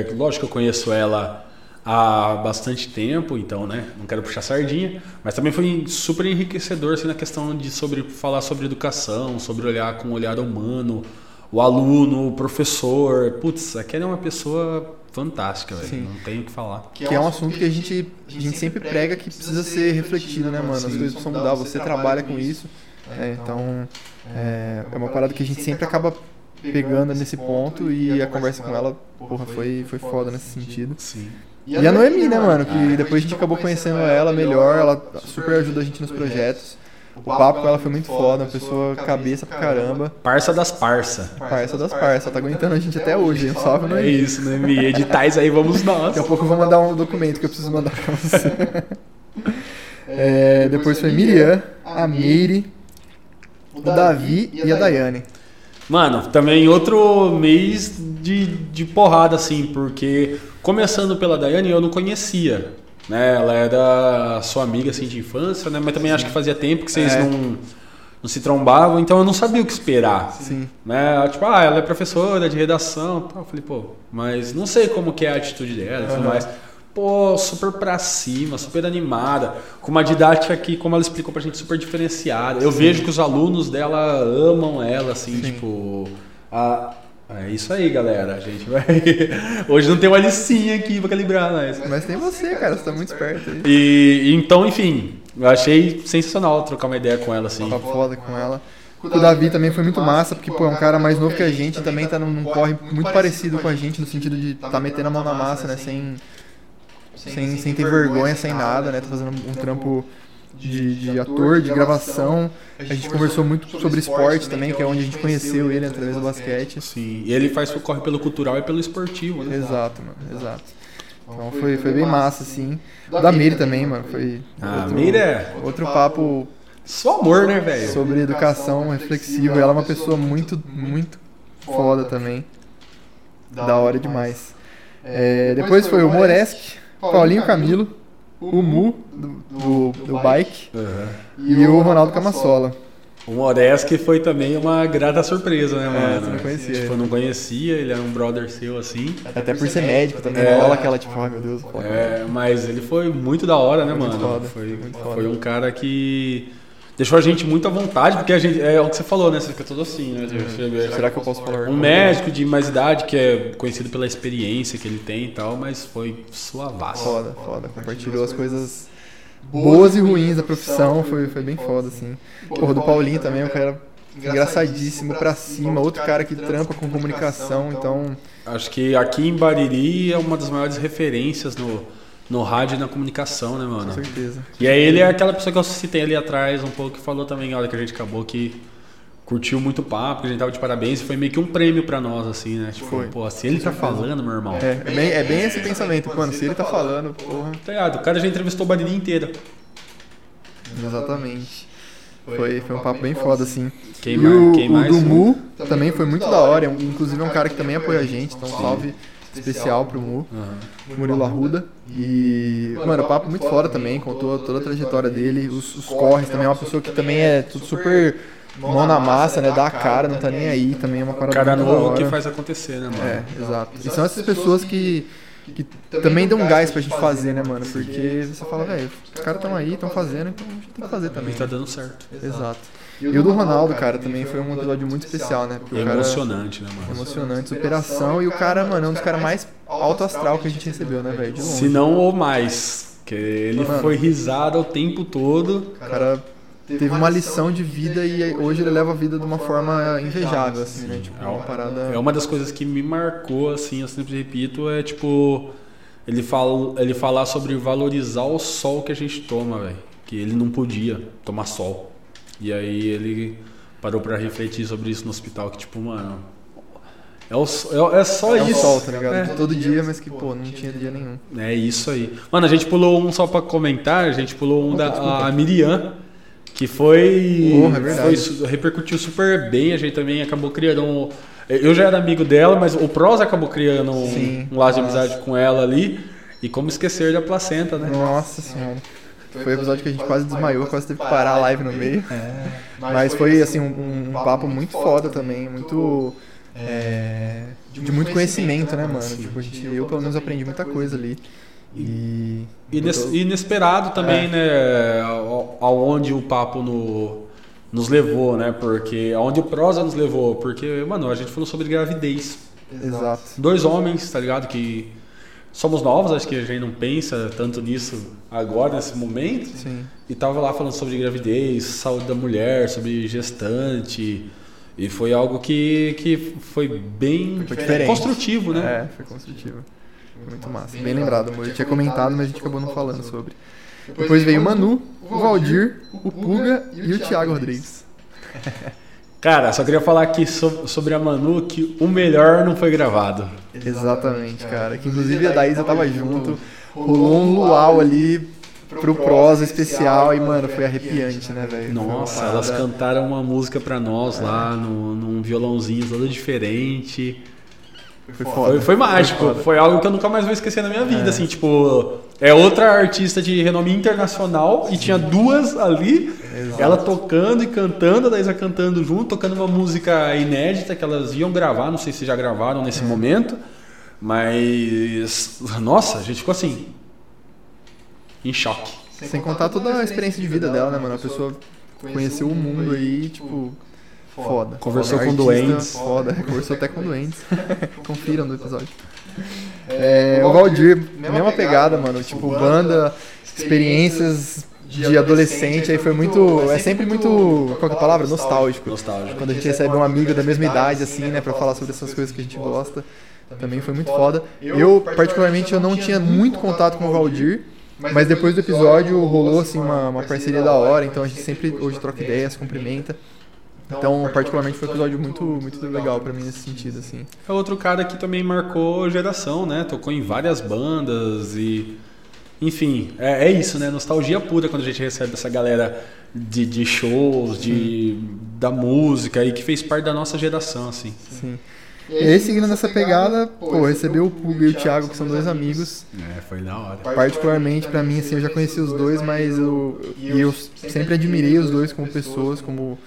é, lógico que eu conheço ela há bastante tempo, então, né? Não quero puxar sardinha, mas também foi super enriquecedor assim, na questão de sobre falar sobre educação, sobre olhar com o olhar humano, o aluno, o professor. Putz, a Kelly é uma pessoa fantástica, velho. Não tenho o que falar. Que é um assunto que a gente, a gente sempre prega que precisa ser refletido, né, mano? As coisas precisam mudar, você trabalha com isso. É, então, é, é uma parada que a gente sempre acaba pegando nesse ponto e a conversa com ela, porra, foi, foi foda nesse sentido. Sim. E a Noemi, né, mano? Que depois a gente acabou conhecendo ela melhor, ela super ajuda a gente nos projetos. O papo com ela foi muito foda, uma pessoa cabeça pra caramba. Parça das parça. Parça das parça, tá aguentando a gente até hoje, hein? Salve, Noemi. É isso, Noemi. Editais aí, vamos nós. Daqui a pouco eu vou mandar um documento que eu preciso mandar pra você. é, depois foi Miriam, a Meire, o Davi e a Daiane. Mano, também outro mês de, de porrada, assim, porque começando pela Daiane, eu não conhecia. Né? Ela era sua amiga assim, de infância, né? mas também Sim. acho que fazia tempo que vocês é. não, não se trombavam, então eu não sabia o que esperar. Sim. Né? Tipo, ah, ela é professora de redação. Eu falei, pô, mas não sei como que é a atitude dela e tudo uhum. mais pô, super pra cima, super animada, com uma didática aqui, como ela explicou pra gente, super diferenciada. Eu Sim. vejo que os alunos dela amam ela, assim, Sim. tipo. A, é isso aí, galera. A gente vai. Hoje não tem uma licinha aqui pra calibrar, mas. Mas tem você, cara. Você tá muito esperto aí. E então, enfim, eu achei sensacional trocar uma ideia com ela, assim. Tá foda com ela. O Davi também foi muito massa, porque pô, é um cara mais novo que a gente, também tá num corre muito parecido com a gente, no sentido de tá metendo a mão na massa, né? Sem sem, sem ter vergonha, sem nada, né? Tá fazendo um trampo de, de ator, de gravação. A gente conversou muito sobre esporte também, que é onde a gente conheceu ele através do basquete. Sim, e ele faz corre pelo cultural e pelo esportivo, né? Exato, mano, exato. Então foi, foi bem massa, assim. O da Miri também, mano. Foi Ah, outro, Mira é outro papo só amor, né, velho? sobre educação reflexiva. Ela é uma pessoa muito, muito foda também. Da hora demais. É, depois foi o Moresk, Paulinho Camilo, o Mu, do, do, do bike, Aham. e o Ronaldo Camassola. O Moreski foi também uma grata surpresa, né, mano? você não conhecia Tipo, eu não conhecia, ele era um brother seu assim. Até por ser médico também, É. rola aquela tipo, ai meu Deus. É, mas ele foi muito da hora, né, Muito mano? foda, Foi, muito foda. foi um cara que deixou a gente muito à vontade, porque a gente. É o que você falou, né? Você fica todo assim, né? Você- Será que eu posso falar? Um médico de mais idade que é conhecido pela experiência que ele tem e tal, mas foi suavaço. Foda, foda. Compartilhou as coisas boas e ruins da profissão, foi, foi bem foda, assim. Porra, do Paulinho também, o cara engraçadíssimo pra cima, outro cara que trampa com comunicação, então. Acho que aqui em Bariri é uma das maiores referências no, no rádio e na comunicação, né, Com mano? certeza. E aí ele é aquela pessoa que eu citei ali atrás um pouco que falou também, olha, que a gente acabou que curtiu muito o papo, que a gente tava de parabéns, e foi meio que um prêmio pra nós, assim, né? Tipo, Foi. pô, se ele tá falando, meu irmão. É, é bem, é bem esse pensamento, mano, se ele tá falando, porra. Tá ligado? O cara já entrevistou o Bariri inteira. Exatamente. Foi, foi um papo bem foda, assim. Quem e mais? o, o mais? do Mu também foi muito da hora, é um- inclusive é um cara que também apoia a gente, então salve especial pro Mu. Aham. Murilo Arruda. E, mano, o papo muito fora também, contou toda a trajetória dele, os, os corres também, é uma pessoa que também é tudo super mão na massa, né? Dá a cara, não tá nem aí, também é uma parada Cara novo que faz acontecer, né, mano? É, exato. E são essas pessoas que, que também dão um gás pra gente fazer, né, mano? Porque você fala, velho, os caras estão aí, estão fazendo, então a gente tem que fazer também. E tá dando certo. Exato. E o do Ronaldo, cara, também foi um episódio muito especial, né? Porque o cara- emocionante, né, mano? Emocionante, superação. E o cara, mano, é um dos caras mais alto astral que a gente recebeu, né, velho? Se não ou mais. Que ele Mano. foi risado o tempo todo. O cara teve uma lição de vida e hoje ele leva a vida de uma forma invejável, assim, né? Tipo, uma parada. É uma das coisas que me marcou, assim, eu sempre repito, é tipo. Ele, fala, ele falar sobre valorizar o sol que a gente toma, velho. Que ele não podia tomar sol. E aí ele parou pra refletir sobre isso no hospital, que tipo, mano. É, o, é, é só É isso. sol, tá ligado? É. Todo dia, mas que, pô, não tinha dia nenhum. É isso aí. Mano, a gente pulou um só pra comentar, a gente pulou um da a Miriam, que foi. Porra, é verdade. foi repercutiu super bem, a gente também acabou criando um. Eu já era amigo dela, mas o Pros acabou criando um, Sim, um laço de amizade com ela ali. E como esquecer da placenta, né? Nossa senhora. Foi o episódio que a gente quase desmaiou, quase teve que parar a live no meio. Mas foi, assim, um, um papo muito foda também, muito. é, de muito conhecimento, né, mano? Tipo, a gente, eu pelo menos aprendi muita coisa ali. E. Ines- inesperado também, É. né? ao- Aonde o papo no- nos levou, né? Porque. Aonde o prosa nos levou. Porque, mano, a gente falou sobre gravidez. Exato. Dois homens, tá ligado? Que somos novos, acho que a gente não pensa tanto nisso agora, nesse momento. Sim. E tava lá falando sobre gravidez, saúde da mulher, sobre gestante. E foi algo que, que foi bem Foi diferente. construtivo, né? É, foi construtivo. Foi muito massa. Bem lembrado, amor. Eu tinha comentado, mas a gente acabou não falando sobre. Depois veio o Manu, o Valdir, o Puga e o Thiago Rodrigues. Cara, só queria falar aqui so- sobre a Manu que o melhor não foi gravado. Exatamente, cara. Que inclusive a Daísa tava junto. Rolou um luau ali pro prosa especial e, mano, foi arrepiante, né, velho? Foi uma Nossa, elas cantaram uma música pra nós lá, no, num violãozinho todo diferente. Foi. Foi, foi mágico, foda. foi algo que eu nunca mais vou esquecer na minha vida, assim, tipo, é outra artista de renome internacional e tinha duas ali, Exato. ela tocando e cantando, a Daísa cantando junto, tocando uma música inédita que elas iam gravar, não sei se já gravaram nesse momento, mas, nossa, a gente ficou assim, em choque. Sem contar toda a experiência de vida dela, né, mano? A pessoa conheceu o mundo aí, tipo, foda. Conversou Foda. com Artista doentes. Foda, conversou até com doentes. Confiram no episódio. É, o Valdir, mesma pegada, mano. Tipo, banda, experiências de adolescente, aí foi muito. É sempre muito. Qual que é a palavra? Nostálgico. Nostálgico. Quando a gente recebe um amigo da mesma idade, assim, né, pra falar sobre essas coisas que a gente gosta, também foi muito foda. Eu, particularmente, eu não tinha muito contato com o Valdir, mas depois do episódio rolou, assim, uma, uma parceria da hora, então a gente sempre hoje troca ideias, cumprimenta. Então, particularmente, foi um episódio muito, muito legal pra mim nesse sentido, assim. É outro cara que também marcou geração, né? Tocou em várias bandas e. Enfim, é, é isso, né? Nostalgia pura quando a gente recebe essa galera de, de shows, de, da música e que fez parte da nossa geração, assim. Sim. E aí, seguindo nessa pegada, pô, recebeu o Puga e o Thiago, que são dois amigos. É, foi da hora. Particularmente pra mim, assim, eu já conheci os dois, mas eu, e eu sempre admirei os dois como pessoas, como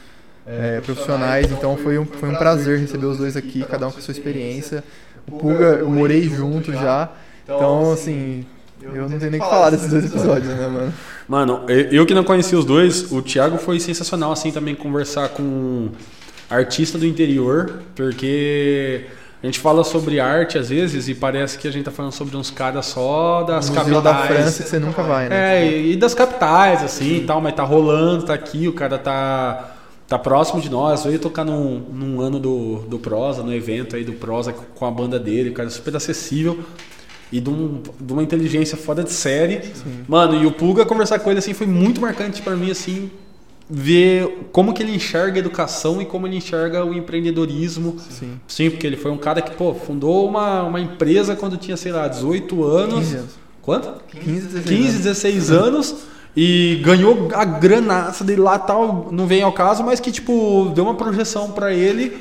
é, profissionais, então foi um, foi um prazer receber os dois aqui, cada um com a sua experiência. O Puga, eu morei junto já, então, assim, eu não tenho nem o que falar desses dois episódios, né, mano? Mano, eu que não conheci os dois, o Thiago foi sensacional, assim, também conversar com artista do interior, porque a gente fala sobre arte às vezes e parece que a gente tá falando sobre uns caras só das Museu capitais. da França que você nunca vai, né? É, e das capitais, assim e tal, mas tá rolando, tá aqui, o cara tá, tá próximo de nós. Veio tocar num, num ano do, do Prosa, no evento aí do Prosa com a banda dele, o cara é super acessível. E de, um- de uma inteligência fora de série. Mano, e o Puga conversar com ele assim foi muito marcante pra mim, assim, ver como que ele enxerga a educação e como ele enxerga o empreendedorismo. Sim. Sim, porque ele foi um cara que, pô, fundou uma, uma empresa quando tinha, sei lá, 18 anos. 15 anos. Quanto? 15, 16 15, anos. 16 anos e ganhou a granaça dele lá tal, não vem ao caso, mas que tipo, deu uma projeção pra ele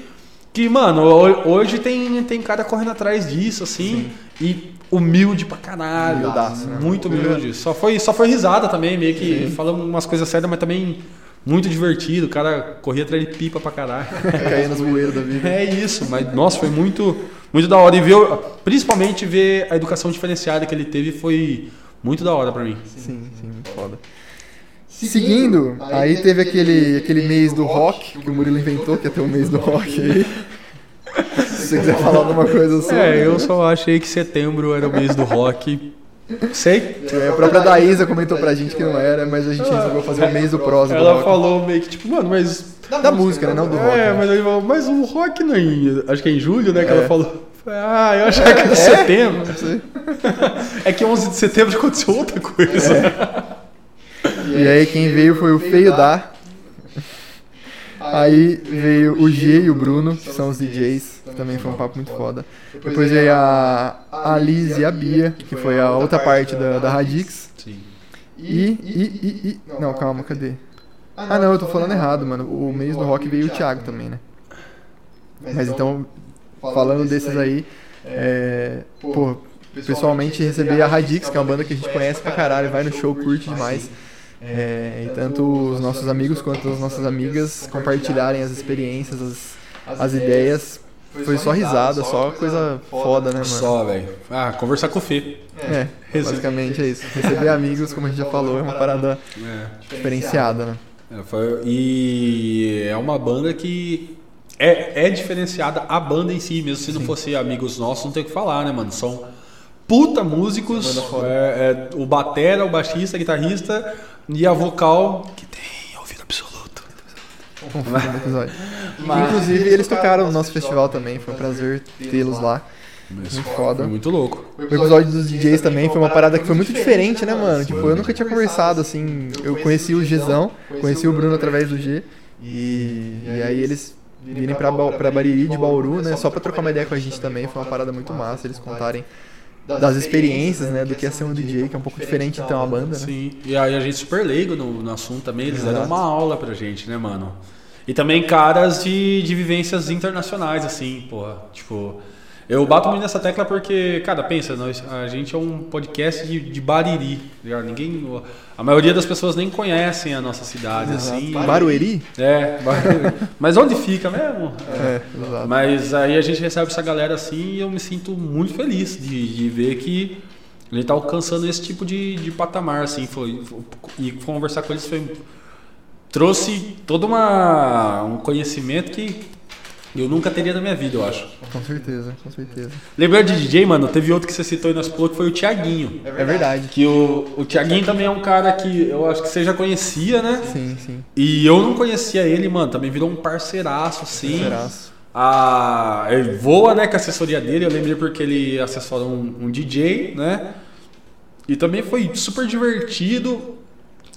que, mano, ho- hoje tem, tem cara correndo atrás disso, assim, e humilde pra caralho. Humildaço, né? Muito humilde. Só foi, só foi risada também, meio que falando umas coisas sérias, mas também muito divertido. O cara corria atrás de pipa pra caralho. Cair nos bueiros da vida. É isso, mas nossa, foi muito, muito da hora. E ver, principalmente ver a educação diferenciada que ele teve foi muito da hora pra mim. Sim, sim, muito foda. Seguindo, aí teve aquele, aquele mês do rock, que o Murilo inventou, que ia ter um mês do rock aí. Se você quiser falar alguma coisa sobre. É, eu só achei que setembro era o mês do rock. Sei. É, a própria Daísa comentou pra gente que não era, mas a gente resolveu fazer o mês do prosa do Ela rock. falou meio que tipo, mano, mas. Da música, né? Não do rock. É, né? mas, ele falou, mas o rock não é em. Acho que é em julho, né? Que É. ela falou. Ah, eu achava que era setembro. Não sei. É que 11 de setembro aconteceu outra coisa. E aí quem veio foi o Feio Da. Aí veio o G e o Bruno, que são os DJs, que também foi um papo muito foda. Depois veio a, a Liz e a Bia, que foi a outra parte da, da Radix. Sim. E, e, e, e. Não, calma, cadê? Ah, não, eu tô falando errado, mano. O mês do rock veio o Thiago também, né? Mas então, falando desses aí, é, pô, pessoalmente receber a Radix, que é uma banda que a gente conhece pra caralho, vai no show, curte demais. É, e tanto os nossos amigos quanto as nossas amigas compartilharem as experiências, as, as ideias. Foi só risada, só coisa foda, né, mano? Só, velho. Ah, conversar com o Fê. É, basicamente é isso. Receber amigos, como a gente já falou, é uma parada É. diferenciada, né? É, foi- e é uma banda que é, é diferenciada a banda em si, mesmo se não fosse amigos nossos, não tem o que falar, né, mano? São puta músicos, é, é, o batera, o baixista, o guitarrista e a vocal que. Episódio. Inclusive, eles tocaram no nosso festival também, foi um prazer tê-los lá. Muito foda. Foi muito louco. O episódio dos DJs também foi uma parada que foi muito diferente, né, mano? Tipo, eu nunca tinha conversado, assim. Eu conheci o Gzão, conheci o Bruno através do G. E, e aí eles virem pra, Ba- pra Bariri de Bauru, né? Só pra trocar uma ideia com a gente também. Foi uma parada muito massa, eles contarem das experiências, né? Do que é ser um DJ, que é um pouco diferente então a banda, né? Sim, e aí a gente super leigo no, no assunto também, eles deram uma aula pra gente, né, mano? E também caras de, de vivências internacionais, assim, porra. Tipo, eu bato muito nessa tecla porque, cara, pensa, nós, a gente é um podcast de, de Bariri, tá ligado? Ninguém. A maioria das pessoas nem conhecem a nossa cidade, assim. Barueri? É, Barueri. Mas onde fica mesmo? É, exato. Mas aí a gente recebe essa galera assim e eu me sinto muito feliz de, de ver que a gente tá alcançando esse tipo de, de patamar, assim. Foi, e conversar com eles foi, trouxe todo uma, um conhecimento que eu nunca teria na minha vida, eu acho. Com certeza, com certeza. Lembrando de DJ, mano, teve outro que você citou nós falou que foi o Thiaguinho. É verdade. Que o, o Thiaguinho também é um cara que eu acho que você já conhecia, né? Sim, sim. E eu não conhecia ele, mano. Também virou um parceiraço, assim. Parceiraço. A, ele voa, né, com a assessoria dele. Eu lembrei porque ele assessorou um, um DJ, né? E também foi super divertido.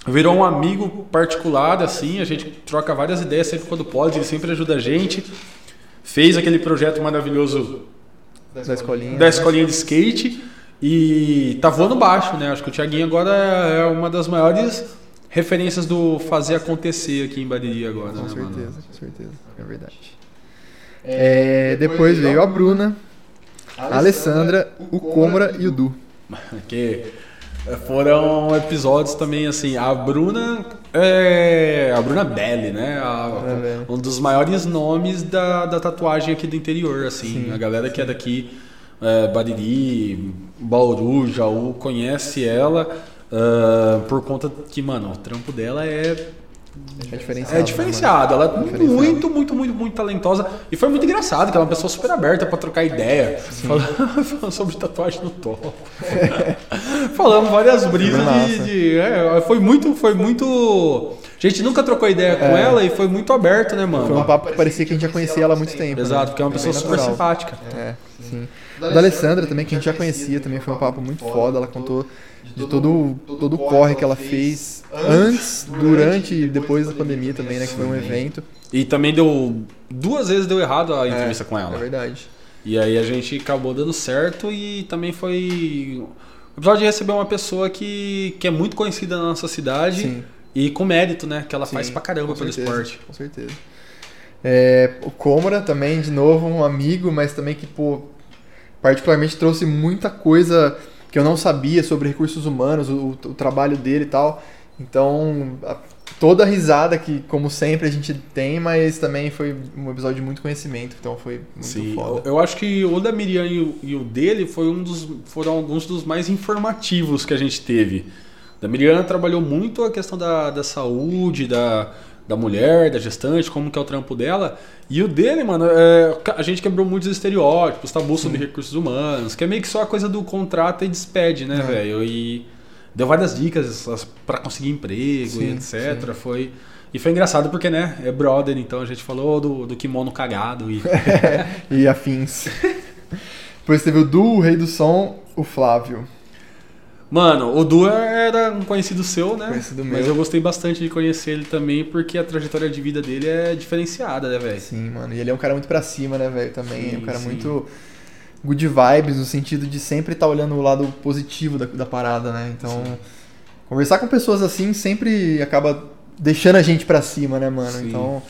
Virou um amigo particular, assim, a gente troca várias ideias sempre quando pode, ele sempre ajuda a gente. Fez aquele projeto maravilhoso Da escolinha. da escolinha de skate e tá voando baixo, né? Acho que o Thiaguinho agora é uma das maiores referências do fazer acontecer aqui em Bariri agora, Com né, certeza, mano? com certeza. É verdade. É, depois veio a Bruna, a Alessandra, o Cômora e o Du. Que foram episódios também assim, a Bruna é a Bruna Belli, né? A- um dos maiores nomes da, da tatuagem aqui do interior, assim. Sim, a galera que é daqui, é, Bariri, Bauru, Jaú, conhece ela ah, por conta que, mano, o trampo dela é É diferenciado. é né, diferenciado, ela é muito, muito, muito, muito talentosa. E foi muito engraçado, que ela é uma pessoa super aberta pra trocar ideia. Falando sobre tatuagem no topo. Falando várias brisas de. de- é, foi muito. Foi muito. A gente nunca trocou ideia com ela e foi muito aberto, né, mano? Foi um papo que parecia que a gente já conhecia ela há muito tempo. Exato, né? porque é uma pessoa bem super simpática. É, sim. Da Alessandra também, que a gente já conhecia, também foi um papo muito foda. Ela contou de todo, todo o corre que ela fez antes, durante e depois da pandemia também, né? Que foi um evento. E também deu. Duas vezes deu errado a entrevista com É ela. verdade. E aí a gente acabou dando certo e também foi. O episódio de receber uma pessoa que, que é muito conhecida na nossa cidade Sim. e com mérito, né? Que ela faz Sim, pra caramba pelo certeza, esporte. Com certeza. É, o Cômora também, de novo, um amigo, mas também que, pô, particularmente trouxe muita coisa que eu não sabia sobre recursos humanos, o, o trabalho dele e tal. Então, toda a risada que, como sempre, a gente tem, mas também foi um episódio de muito conhecimento, então foi muito Sim, eu, foda. eu acho que o da Miriam e o, e o dele foi um dos, foram alguns dos mais informativos que a gente teve. Da Miriam trabalhou muito a questão da, da saúde, da, da mulher, da gestante, como que é o trampo dela. E o dele, mano, é, a gente quebrou muitos estereótipos, tabu sobre recursos humanos, que é meio que só a coisa do contrato e despede, né, É. velho? E deu várias dicas as- pra conseguir emprego Sim, e etc. Foi, e foi engraçado porque, né, é brother, então a gente falou do, do kimono cagado e... E afins. Depois teve o Du, o Rei do Som, o Flávio. Mano, o Du era um conhecido seu, né? Conhecido Mas meu. eu gostei bastante de conhecer ele também, porque a trajetória de vida dele é diferenciada, né, velho? Sim, mano. E ele é um cara muito pra cima, né, velho? Também. Sim, é um cara sim. muito good vibes, no sentido de sempre estar olhando o lado positivo da, da parada, né? Então, conversar com pessoas assim sempre acaba deixando a gente pra cima, né, mano? Sim. Então,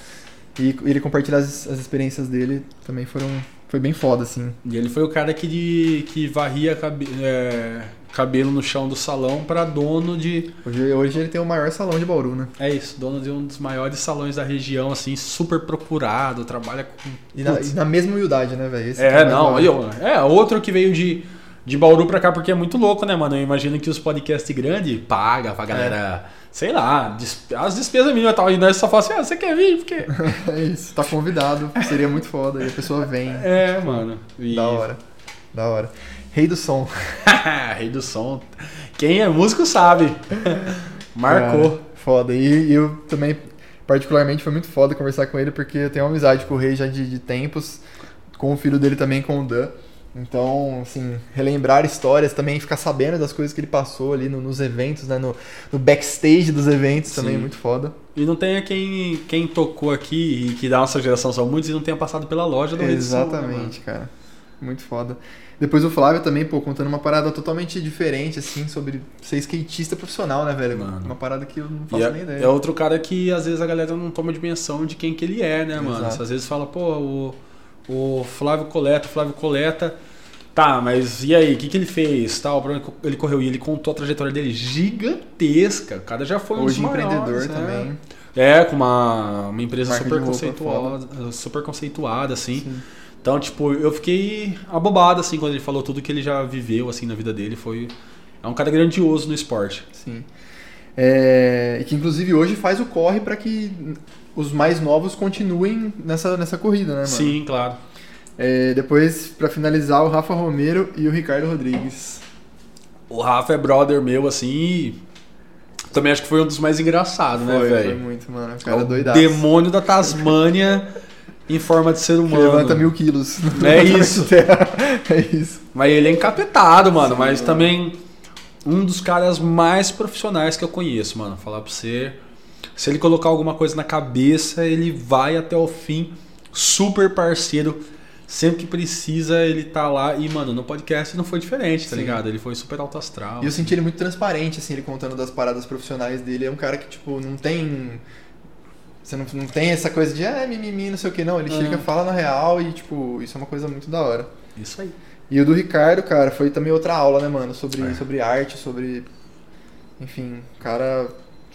e ele compartilhar as, as experiências dele também foram. Foi bem foda, assim. E ele foi o cara que, que varria cabe- é, cabelo no chão do salão pra dono de. Hoje, hoje ele tem o maior salão de Bauru, né? É isso, dono de um dos maiores salões da região, assim, super procurado, trabalha com. E na, e na mesma humildade, né, velho? É, mais não, eu, é outro que veio de, de Bauru pra cá, porque é muito louco, né, mano? Eu imagino que os podcasts grandes paga pra galera, sei lá, as despesas mínimas e tal, e nós só falamos assim, ah, você quer vir? Porque... É isso. Tá convidado. Seria muito foda. E a pessoa vem. É, mano. E... Da hora. Da hora. Rei do som. Rei do som. Quem é músico sabe. Marcou. Cara, foda. E, e eu também, particularmente, foi muito foda conversar com ele, porque eu tenho uma amizade com o Rei já de, de tempos, com o filho dele também, com o Dan. Então, assim, relembrar histórias, também ficar sabendo das coisas que ele passou ali no- nos eventos, né? No, no backstage dos eventos também, Sim. muito foda. E não tenha quem, quem tocou aqui e que da nossa geração são muitos e não tenha passado pela loja do do Som, né, mano? Exatamente, cara. Muito foda. Depois o Flávio também, pô, contando uma parada totalmente diferente, assim, sobre ser skatista profissional, né, velho? Mano. Uma parada que eu não E faço é, nem ideia. é outro cara que às vezes a galera não toma dimensão de quem que ele é, né, mano? Exato. Você às vezes fala, pô, o, o Flávio Coleta, o Flávio Coleta. Tá, mas e aí, o que, que ele fez? Tal, onde ele correu e ele contou a trajetória dele gigantesca. O cara já foi um Hoje dos maiores, empreendedor né? também. É, com uma, uma empresa Marca super conceituada, super conceituada, assim. Sim. Então, tipo, eu fiquei abobado, assim, quando ele falou tudo que ele já viveu, assim, na vida dele. Foi... É um cara grandioso no esporte. Sim. É, e que inclusive hoje faz o corre pra que os mais novos continuem nessa, nessa corrida, né, mano? Sim, claro. É, depois, pra finalizar, o Rafa Romero e o Ricardo Rodrigues. O Rafa é brother meu, assim, também acho que foi um dos mais engraçados, né, foi, foi velho? muito, mano. O É cara o doidaço. demônio da Tasmânia em forma de ser Que humano. levanta mil quilos. É isso. é isso. Mas ele é encapetado, mano. Mas também um dos caras mais profissionais que eu conheço, mano. Falar pra você. Se ele colocar alguma coisa na cabeça, ele vai até o fim. Super parceiro. Sempre que precisa, ele tá lá. E, mano, no podcast não foi diferente, tá Sim. ligado? Ele foi super alto astral. E eu senti ele muito transparente, assim, ele contando das paradas profissionais dele. É um cara que, tipo, não tem. Você não, não tem essa coisa de, ah, mimimi, não sei o que, não. Ele Ah. chega, fala na real e, tipo, isso é uma coisa muito da hora. Isso aí. E o do Ricardo, cara, foi também outra aula, né, mano? Sobre, É. sobre arte, sobre. Enfim, cara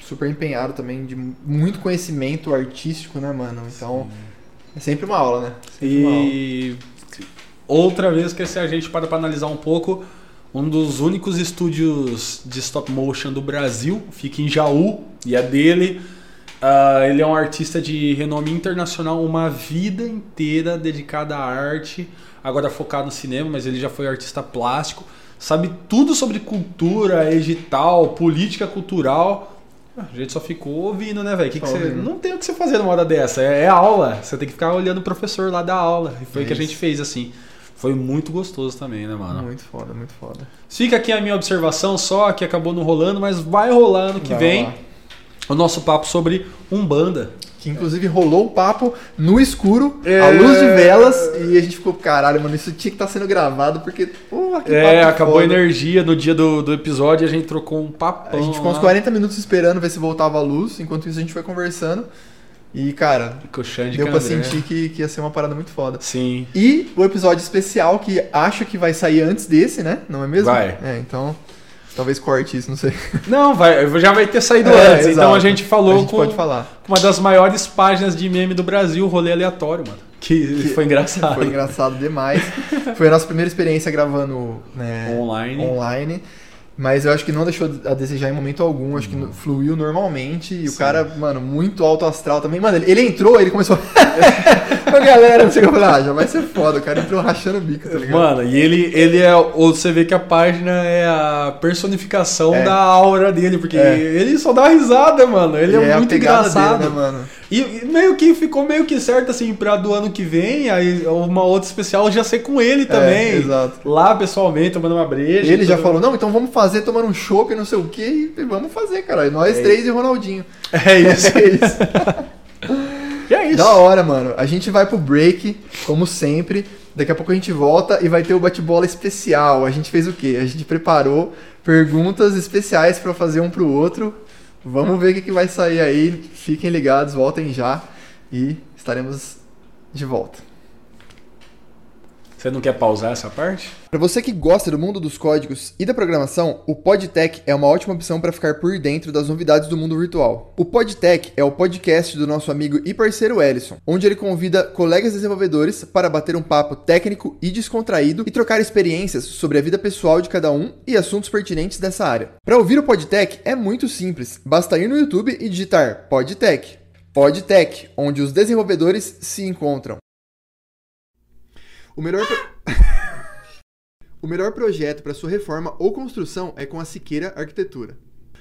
super empenhado também, de muito conhecimento artístico, né, mano? Então, é sempre uma aula, né? Sempre uma aula. E outra vez que se a gente para para analisar um pouco, um dos únicos estúdios de stop motion do Brasil fica em Jaú e é dele. Ah, ele é um artista de renome internacional, uma vida inteira dedicada à arte, agora focado no cinema, mas ele já foi artista plástico, sabe tudo sobre cultura, edital, política cultural. A gente só ficou ouvindo, né, velho? Que que você-. Não tem o que você fazer numa hora dessa. É, é aula. Você tem que ficar olhando o professor lá da aula. E foi o que a Isso. gente fez, assim. Foi muito gostoso também, né, mano? Muito foda, muito foda. Fica aqui a minha observação só, que acabou não rolando, mas vai rolar ano que Vai vem rolar. o nosso papo sobre Umbanda. Que inclusive rolou um papo no escuro, É. à luz de velas, e a gente ficou, caralho, mano, isso tinha que estar sendo gravado, porque, porra, que É, papo acabou a foda. energia no dia do, do episódio e a gente trocou um papão. A gente ficou uns lá. 40 minutos esperando ver se voltava a luz, enquanto isso a gente foi conversando. E, cara, Com o Xande deu pra sentir que, que ia ser uma parada muito foda. Sim. E o episódio especial, que acho que vai sair antes desse, né? Não é mesmo? Vai. É, então. Talvez corte isso, não sei. Não, vai, já vai ter saído É, antes. Então exato. a gente falou a gente com pode falar. uma das maiores páginas de meme do Brasil, rolê aleatório, mano. Que, Que foi engraçado. Foi engraçado demais. Foi a nossa primeira experiência gravando né, Online. online. Mas eu acho que não deixou a desejar em momento algum. Acho que fluiu normalmente. E o Sim. cara, mano, muito alto astral também. Mano, ele, ele entrou, ele começou. Ô galera, não eu falei, ah, já vai ser foda. O cara entrou rachando o bico, tá ligado? Mano, e ele, ele é. ou Você vê que a página é a personificação É. da aura dele, porque É. ele só dá risada, mano. Ele é, a muito engraçado. Dele, né, mano? E e meio que ficou meio que certo, assim, pra do ano que vem, aí uma outra especial já ser com ele também. É, exato. Lá pessoalmente, tomando uma breja. Ele já tudo. falou, não, então vamos fazer, tomando um chopp, não sei o que, e vamos fazer, cara. E nós É três e o Ronaldinho. É isso. É isso. E é isso. Da hora, mano. A gente vai pro break, como sempre. Daqui a pouco a gente volta e vai ter o bate-bola especial. A gente fez o quê? A gente preparou perguntas especiais pra fazer um pro outro. Vamos ver o que, que vai sair aí. Fiquem ligados, voltem já e estaremos de volta. Você não quer pausar essa parte? Para você que gosta do mundo dos códigos e da programação, o PodTech é uma ótima opção para ficar por dentro das novidades do mundo virtual. O PodTech é o podcast do nosso amigo e parceiro Ellison, onde ele convida colegas desenvolvedores para bater um papo técnico e descontraído e trocar experiências sobre a vida pessoal de cada um e assuntos pertinentes dessa área. Para ouvir o PodTech é muito simples, basta ir no YouTube e digitar PodTech. PodTech, onde os desenvolvedores se encontram. O melhor. pro- O melhor projeto para sua reforma ou construção é com a Siqueira Arquitetura.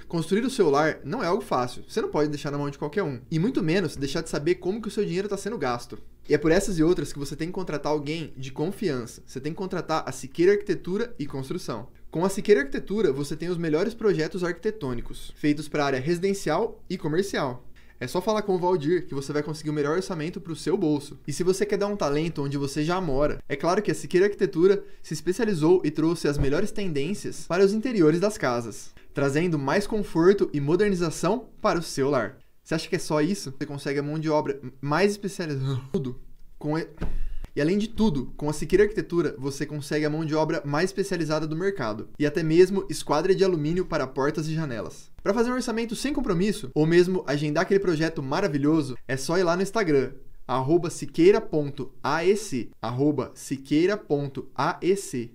Construir o seu lar não é algo fácil, você não pode deixar na mão de qualquer um, e muito menos deixar de saber como que o seu dinheiro está sendo gasto. E é por essas e outras que você tem que contratar alguém de confiança. Você tem que contratar a Siqueira Arquitetura e Construção. Com a Siqueira Arquitetura, você tem os melhores projetos arquitetônicos, feitos para área residencial e comercial. É só falar com o Valdir que você vai conseguir o melhor orçamento para o seu bolso. E se você quer dar um talento onde você já mora, é claro que a Siqueira Arquitetura se especializou e trouxe as melhores tendências para os interiores das casas, trazendo mais conforto e modernização para o seu lar. Você acha que é só isso? Você consegue a mão de obra mais especializada. Tudo. Com. E além de tudo, com a Siqueira Arquitetura, você consegue a mão de obra mais especializada do mercado. E até mesmo esquadra de alumínio para portas e janelas. Para fazer um orçamento sem compromisso, ou mesmo agendar aquele projeto maravilhoso, é só ir lá no Instagram, arroba siqueira.aec, arroba siqueira.aec.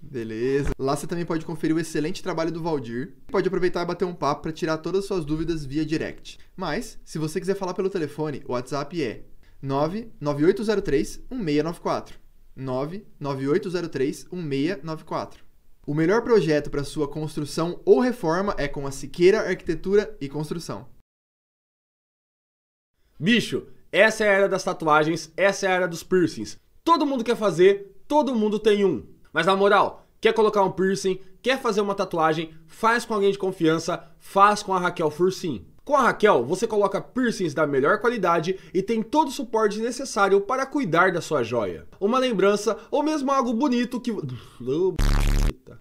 Beleza. Lá você também pode conferir o excelente trabalho do Valdir. Pode aproveitar e bater um papo para tirar todas as suas dúvidas via direct. Mas, se você quiser falar pelo telefone, o WhatsApp é 99803 1694. 99803 1694. O melhor projeto para sua construção ou reforma é com a Siqueira Arquitetura e Construção. Bicho, essa é a era das tatuagens, essa é a era dos piercings. Todo mundo quer fazer, todo mundo tem um. Mas na moral, Quer colocar um piercing? Quer fazer uma tatuagem? Faz com alguém de confiança, faz com a Raquel Fursim. Com a Raquel, você coloca piercings da melhor qualidade e tem todo o suporte necessário para cuidar da sua joia. Uma lembrança ou mesmo algo bonito que.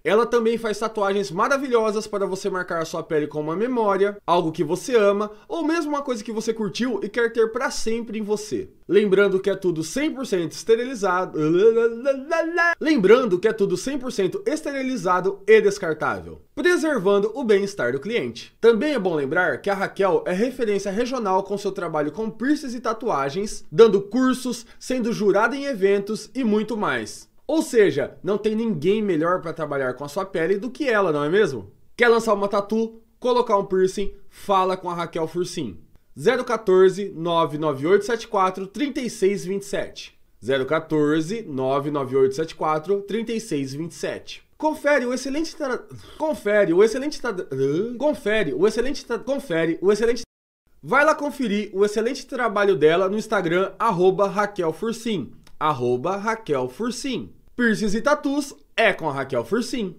Ela também faz tatuagens maravilhosas para você marcar a sua pele com uma memória, algo que você ama, ou mesmo uma coisa que você curtiu e quer ter para sempre em você. Lembrando que é tudo 100% esterilizado. Lembrando que é tudo 100% esterilizado e descartável, preservando o bem-estar do cliente. Também é bom lembrar que a Raquel é referência regional com seu trabalho com piercings e tatuagens, dando cursos, sendo jurada em eventos e muito mais. Ou seja, não tem ninguém melhor para trabalhar com a sua pele do que ela, não é mesmo? Quer lançar uma tatu, colocar um piercing? Fala com a Raquel Fursim. 014 99874 3627. 014 99874 3627. Confere o excelente tra... confere o excelente tra... confere o excelente tra... confere o excelente Vai lá conferir o excelente trabalho dela no Instagram arroba Raquel Fursim, arroba Raquel Fursim. Piercings e tatus é com a Raquel Fursim.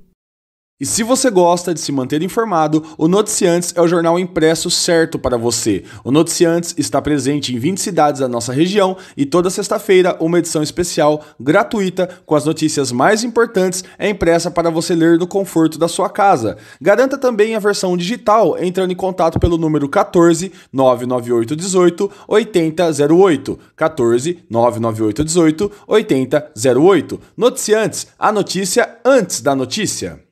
E se você gosta de se manter informado, o Noticiantes é o jornal impresso certo para você. O Noticiantes está presente em 20 cidades da nossa região e toda sexta-feira uma edição especial gratuita com as notícias mais importantes é impressa para você ler no conforto da sua casa. Garanta também a versão digital entrando em contato pelo número 14 998 18 8008. 14 998 18 8008. Noticiantes, a notícia antes da notícia.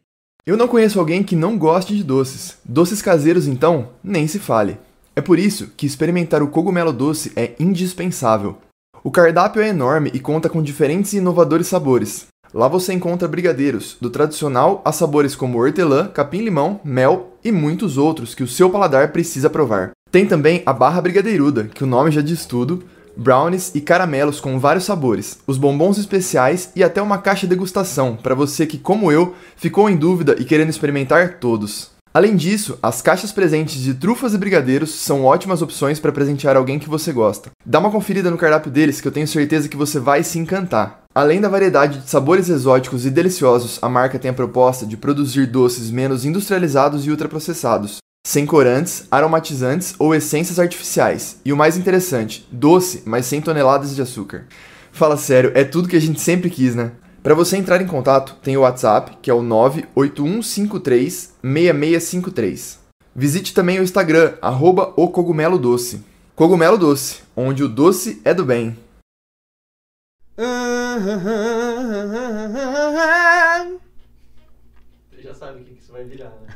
Eu não conheço alguém que não goste de doces. Doces caseiros, então, nem se fale. É por isso que experimentar o cogumelo doce é indispensável. O cardápio é enorme e conta com diferentes e inovadores sabores. Lá você encontra brigadeiros, do tradicional a sabores como hortelã, capim-limão, mel e muitos outros que o seu paladar precisa provar. Tem também a barra brigadeiruda, que o nome já diz tudo, brownies e caramelos com vários sabores, os bombons especiais e até uma caixa degustação para você que, como eu, ficou em dúvida e querendo experimentar todos. Além disso, as caixas presentes de trufas e brigadeiros são ótimas opções para presentear alguém que você gosta. Dá uma conferida no cardápio deles que eu tenho certeza que você vai se encantar. Além da variedade de sabores exóticos e deliciosos, a marca tem a proposta de produzir doces menos industrializados e ultraprocessados, sem corantes, aromatizantes ou essências artificiais. E o mais interessante, doce, mas sem toneladas de açúcar. Fala sério, é tudo que a gente sempre quis, né? Para você entrar em contato, tem o WhatsApp, que é o 98153 6653. Visite também o Instagram, arroba o Cogumelo Doce. Cogumelo Doce, onde o doce é do bem. Você já sabe o que isso vai virar, né?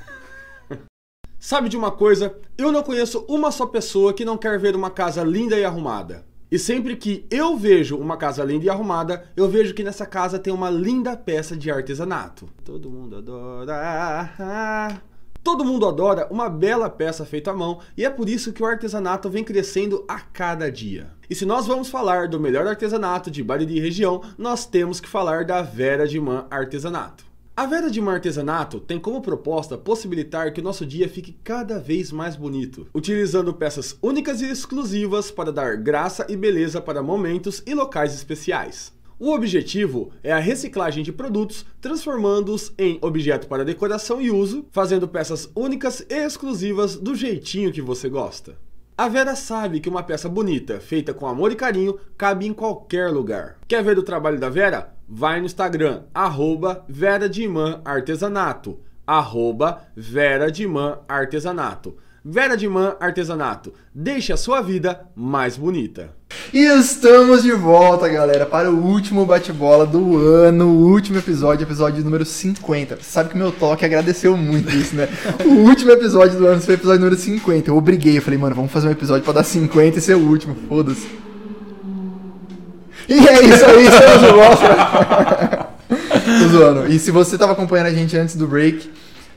Sabe de uma coisa? Eu não conheço uma só pessoa que não quer ver uma casa linda e arrumada. E sempre que eu vejo uma casa linda e arrumada, eu vejo que nessa casa tem uma linda peça de artesanato. Todo mundo adora. Todo mundo adora uma bela peça feita à mão e é por isso que o artesanato vem crescendo a cada dia. E se nós vamos falar do melhor artesanato de Bariri região, nós temos que falar da Vera de Man Artesanato. A Vera de Mar Artesanato tem como proposta possibilitar que o nosso dia fique cada vez mais bonito, utilizando peças únicas e exclusivas para dar graça e beleza para momentos e locais especiais. O objetivo é a reciclagem de produtos, transformando-os em objeto para decoração e uso, fazendo peças únicas e exclusivas do jeitinho que você gosta. A Vera sabe que uma peça bonita, feita com amor e carinho, cabe em qualquer lugar. Quer ver o trabalho da Vera? Vai no Instagram, arroba Vera Imã Artesanato. Arroba Vera Imã Artesanato. Vera Artesanato. Deixe a sua vida mais bonita. E estamos de volta, galera, para o último bate-bola do ano, o último episódio, episódio número 50. Você sabe que meu toque agradeceu muito isso, né? O último episódio do ano foi o episódio número 50. Eu obriguei, eu falei, mano, vamos fazer um episódio para dar 50 e ser o último, foda-se. E é isso aí, estamos de volta. Tô zoando. E se você tava acompanhando a gente antes do break,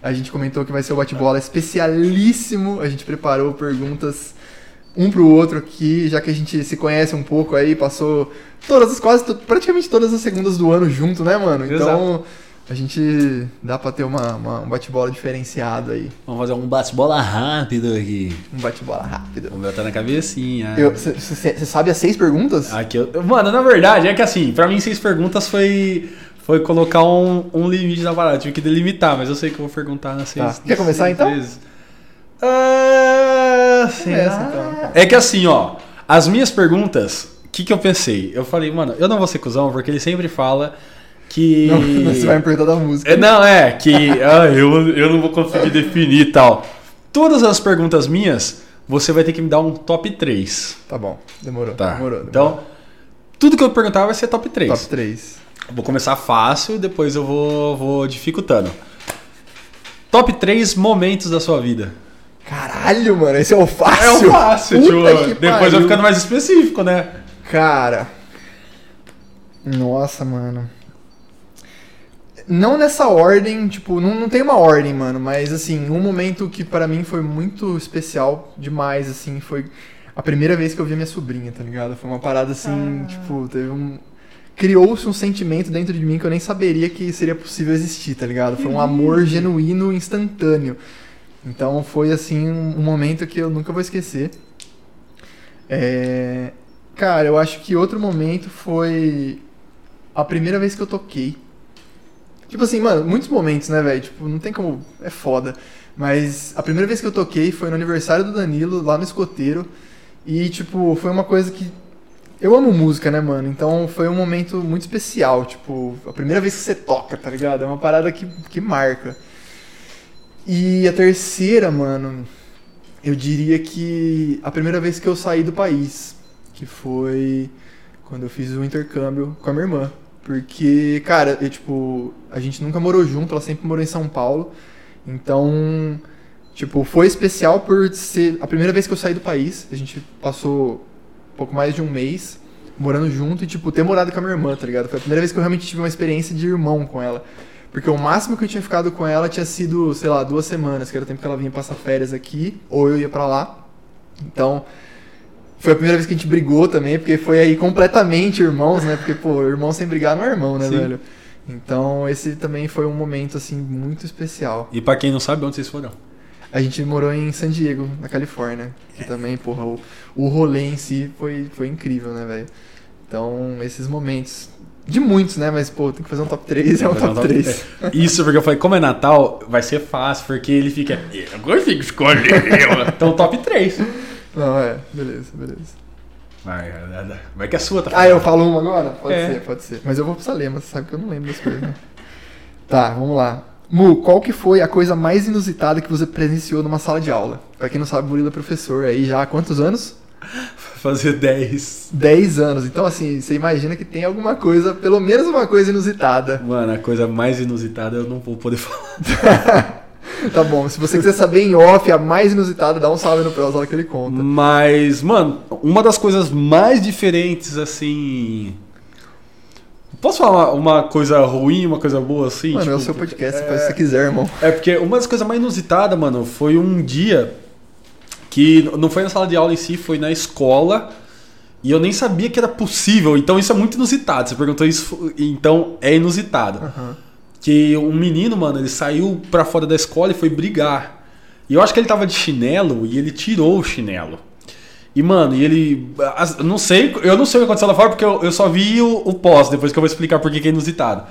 a gente comentou que vai ser o bate-bola especialíssimo. A gente preparou perguntas um pro outro aqui, já que a gente se conhece um pouco aí, passou todas as quase praticamente todas as segundas do ano junto, né, mano? Então, Exato. A gente dá pra ter uma, uma- um bate-bola diferenciado aí, Vamos fazer um bate-bola rápido aqui. um bate-bola rápido. Vamos botar na cabecinha. Você sabe as seis perguntas? Aqui eu... Mano, na verdade, é que assim, pra mim seis perguntas foi. foi colocar um, um limite na parada. Tive que delimitar, mas eu sei que eu vou perguntar nas seis. Tá. Quer começar, seis então? vezes. Ah? Começa, então. É que assim, ó, as minhas perguntas, o que, que eu pensei? Eu falei, mano, eu não vou ser cuzão, porque ele sempre fala que. Não, você vai me perguntar da música. É, não, é, que ah, eu, eu não vou conseguir definir e tal. Todas as perguntas minhas, você vai ter que me dar um top 3. Tá bom, demorou. Tá. Demorou. demorou. Então, tudo que eu perguntar vai ser top 3. top 3. Vou começar fácil, depois eu vou, vou dificultando. Top 3 momentos da sua vida. Caralho, mano, esse é o É fácil. o fácil, Puta que Depois pariu. vai ficando mais específico, né? Cara. Nossa, mano. Não nessa ordem, tipo, não, não tem uma ordem, mano, mas assim, um momento que pra mim foi muito especial demais, assim, foi a primeira vez que eu vi a minha sobrinha, tá ligado? Foi uma parada assim, tipo, teve um. Criou-se um sentimento dentro de mim que eu nem saberia que seria possível existir, tá ligado? Foi um amor genuíno, instantâneo. Então foi assim um, um momento que eu nunca vou esquecer. É, Cara, eu acho que outro momento foi a primeira vez que eu toquei. Tipo assim, mano, muitos momentos, né, velho? Tipo, não tem como. É foda. Mas a primeira vez que eu toquei foi no aniversário do Danilo, lá no escoteiro. E, tipo, foi uma coisa que. Eu amo música, né, mano? Então foi um momento muito especial. Tipo, a primeira vez que você toca, tá ligado? É uma parada que, que marca. E a terceira, mano, eu diria que a primeira vez que eu saí do país, que foi quando eu fiz o intercâmbio com a minha irmã. Porque, cara, eu, tipo, a gente nunca morou junto, ela sempre morou em São Paulo. Então, tipo, foi especial por ser a primeira vez que eu saí do país. A gente passou pouco mais de um mês morando junto e, tipo, ter morado com a minha irmã, tá ligado? Foi a primeira vez que eu realmente tive uma experiência de irmão com ela. Porque o máximo que eu tinha ficado com ela tinha sido, sei lá, duas semanas, que era o tempo que ela vinha passar férias aqui, ou eu ia pra lá. Então, foi a primeira vez que a gente brigou também, porque foi aí completamente irmãos, né? Porque, pô, irmão sem brigar não é irmão, né, Sim. velho? Então, esse também foi um momento, assim, muito especial. E pra quem não sabe, onde vocês foram? A gente morou em San Diego, na Califórnia. Que também, porra, o, o rolê em si foi, foi incrível, né, velho? Então, esses momentos. De muitos, né? Mas, pô, tem que fazer um top 3, é um Vai dar top um 3. Isso, porque eu falei, como é Natal, vai ser fácil, porque ele fica. Eu consigo escolher. então, top 3. Não, é, beleza, beleza. Vai, vai que a sua tá Ah, eu falo uma agora? Pode É. ser, pode ser. Mas eu vou pro Salema, você sabe que eu não lembro das coisas, né? Tá, vamos lá. Mu, qual que foi a coisa mais inusitada que você presenciou numa sala de aula? Pra quem não sabe, Murilo é professor aí já há quantos anos? Fazer 10. 10 anos. Então, assim, você imagina que tem alguma coisa, pelo menos uma coisa inusitada. Mano, a coisa mais inusitada eu não vou poder falar. Tá bom, se você quiser saber em off a mais inusitada, dá um salve no Prosa que ele conta. Mas, mano, uma das coisas mais diferentes, assim. Posso falar uma coisa ruim, uma coisa boa assim? Mano, é o Tipo, seu podcast, o que você quiser, irmão. É porque uma das coisas mais inusitadas, mano, foi um dia que não foi na sala de aula em si, foi na escola. E eu nem sabia que era possível. Então isso é muito inusitado. Você perguntou isso, então é inusitado. Aham. Que um menino, mano, ele saiu pra fora da escola e foi brigar. E eu acho que ele tava de chinelo e ele tirou o chinelo. E, mano, e ele. Não sei, eu não sei o que aconteceu lá fora, porque eu, eu só vi o, o pós, depois que eu vou explicar por que é inusitado.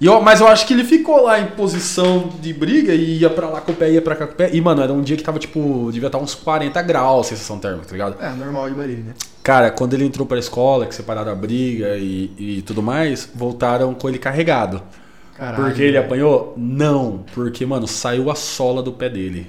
E eu, mas eu acho que ele ficou lá em posição de briga e ia pra lá com o pé, ia pra cá com o pé. E, mano, era um dia que tava, tipo, devia estar uns 40 graus, sensação térmica, tá ligado? É, normal de Bariri, né? Cara, quando ele entrou pra escola, que separaram a briga e, e tudo mais, voltaram com ele carregado. Caralho. Porque ele apanhou? Não, porque, mano, saiu a sola do pé dele.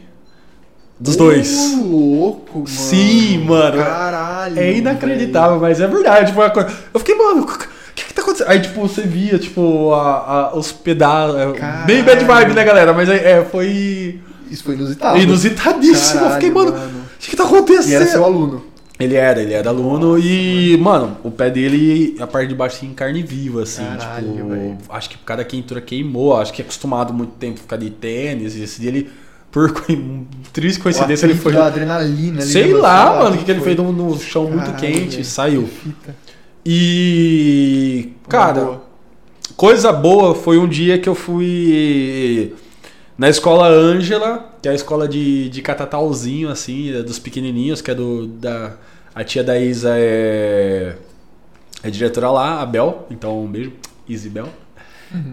Dos dois. Ô, louco, mano. Sim, mano. Caralho. É inacreditável, mas é verdade. Coisa... Eu fiquei, mano, o que que tá acontecendo? Aí, tipo, você via, tipo, a, a- os pedaços. é, Caralho. Bem bad vibe, né, galera? Mas é, é, foi. Isso foi inusitado. inusitadíssimo. eu fiquei, Caralho, mano, o que que tá acontecendo? E era seu aluno. Ele era, ele era aluno e, mano, o pé dele, a parte de baixo tinha carne viva, assim. Caralho, tipo, velho. acho que cada quentura queimou, acho que é acostumado muito tempo a ficar de tênis. E esse dia ele, por triste coincidência, ele foi. Da adrenalina ali, Sei né, lá, mano? mano, o que, que ele foi. fez no, chão muito Caralho, quente velho, e saiu. E. Cara, Boa. coisa boa foi um dia que eu fui na escola Ângela, que é a escola de, de catatauzinho, assim, dos pequenininhos, que é do. Da, a tia da Isa é. É diretora lá, a Bel, então um beijo. Isabel.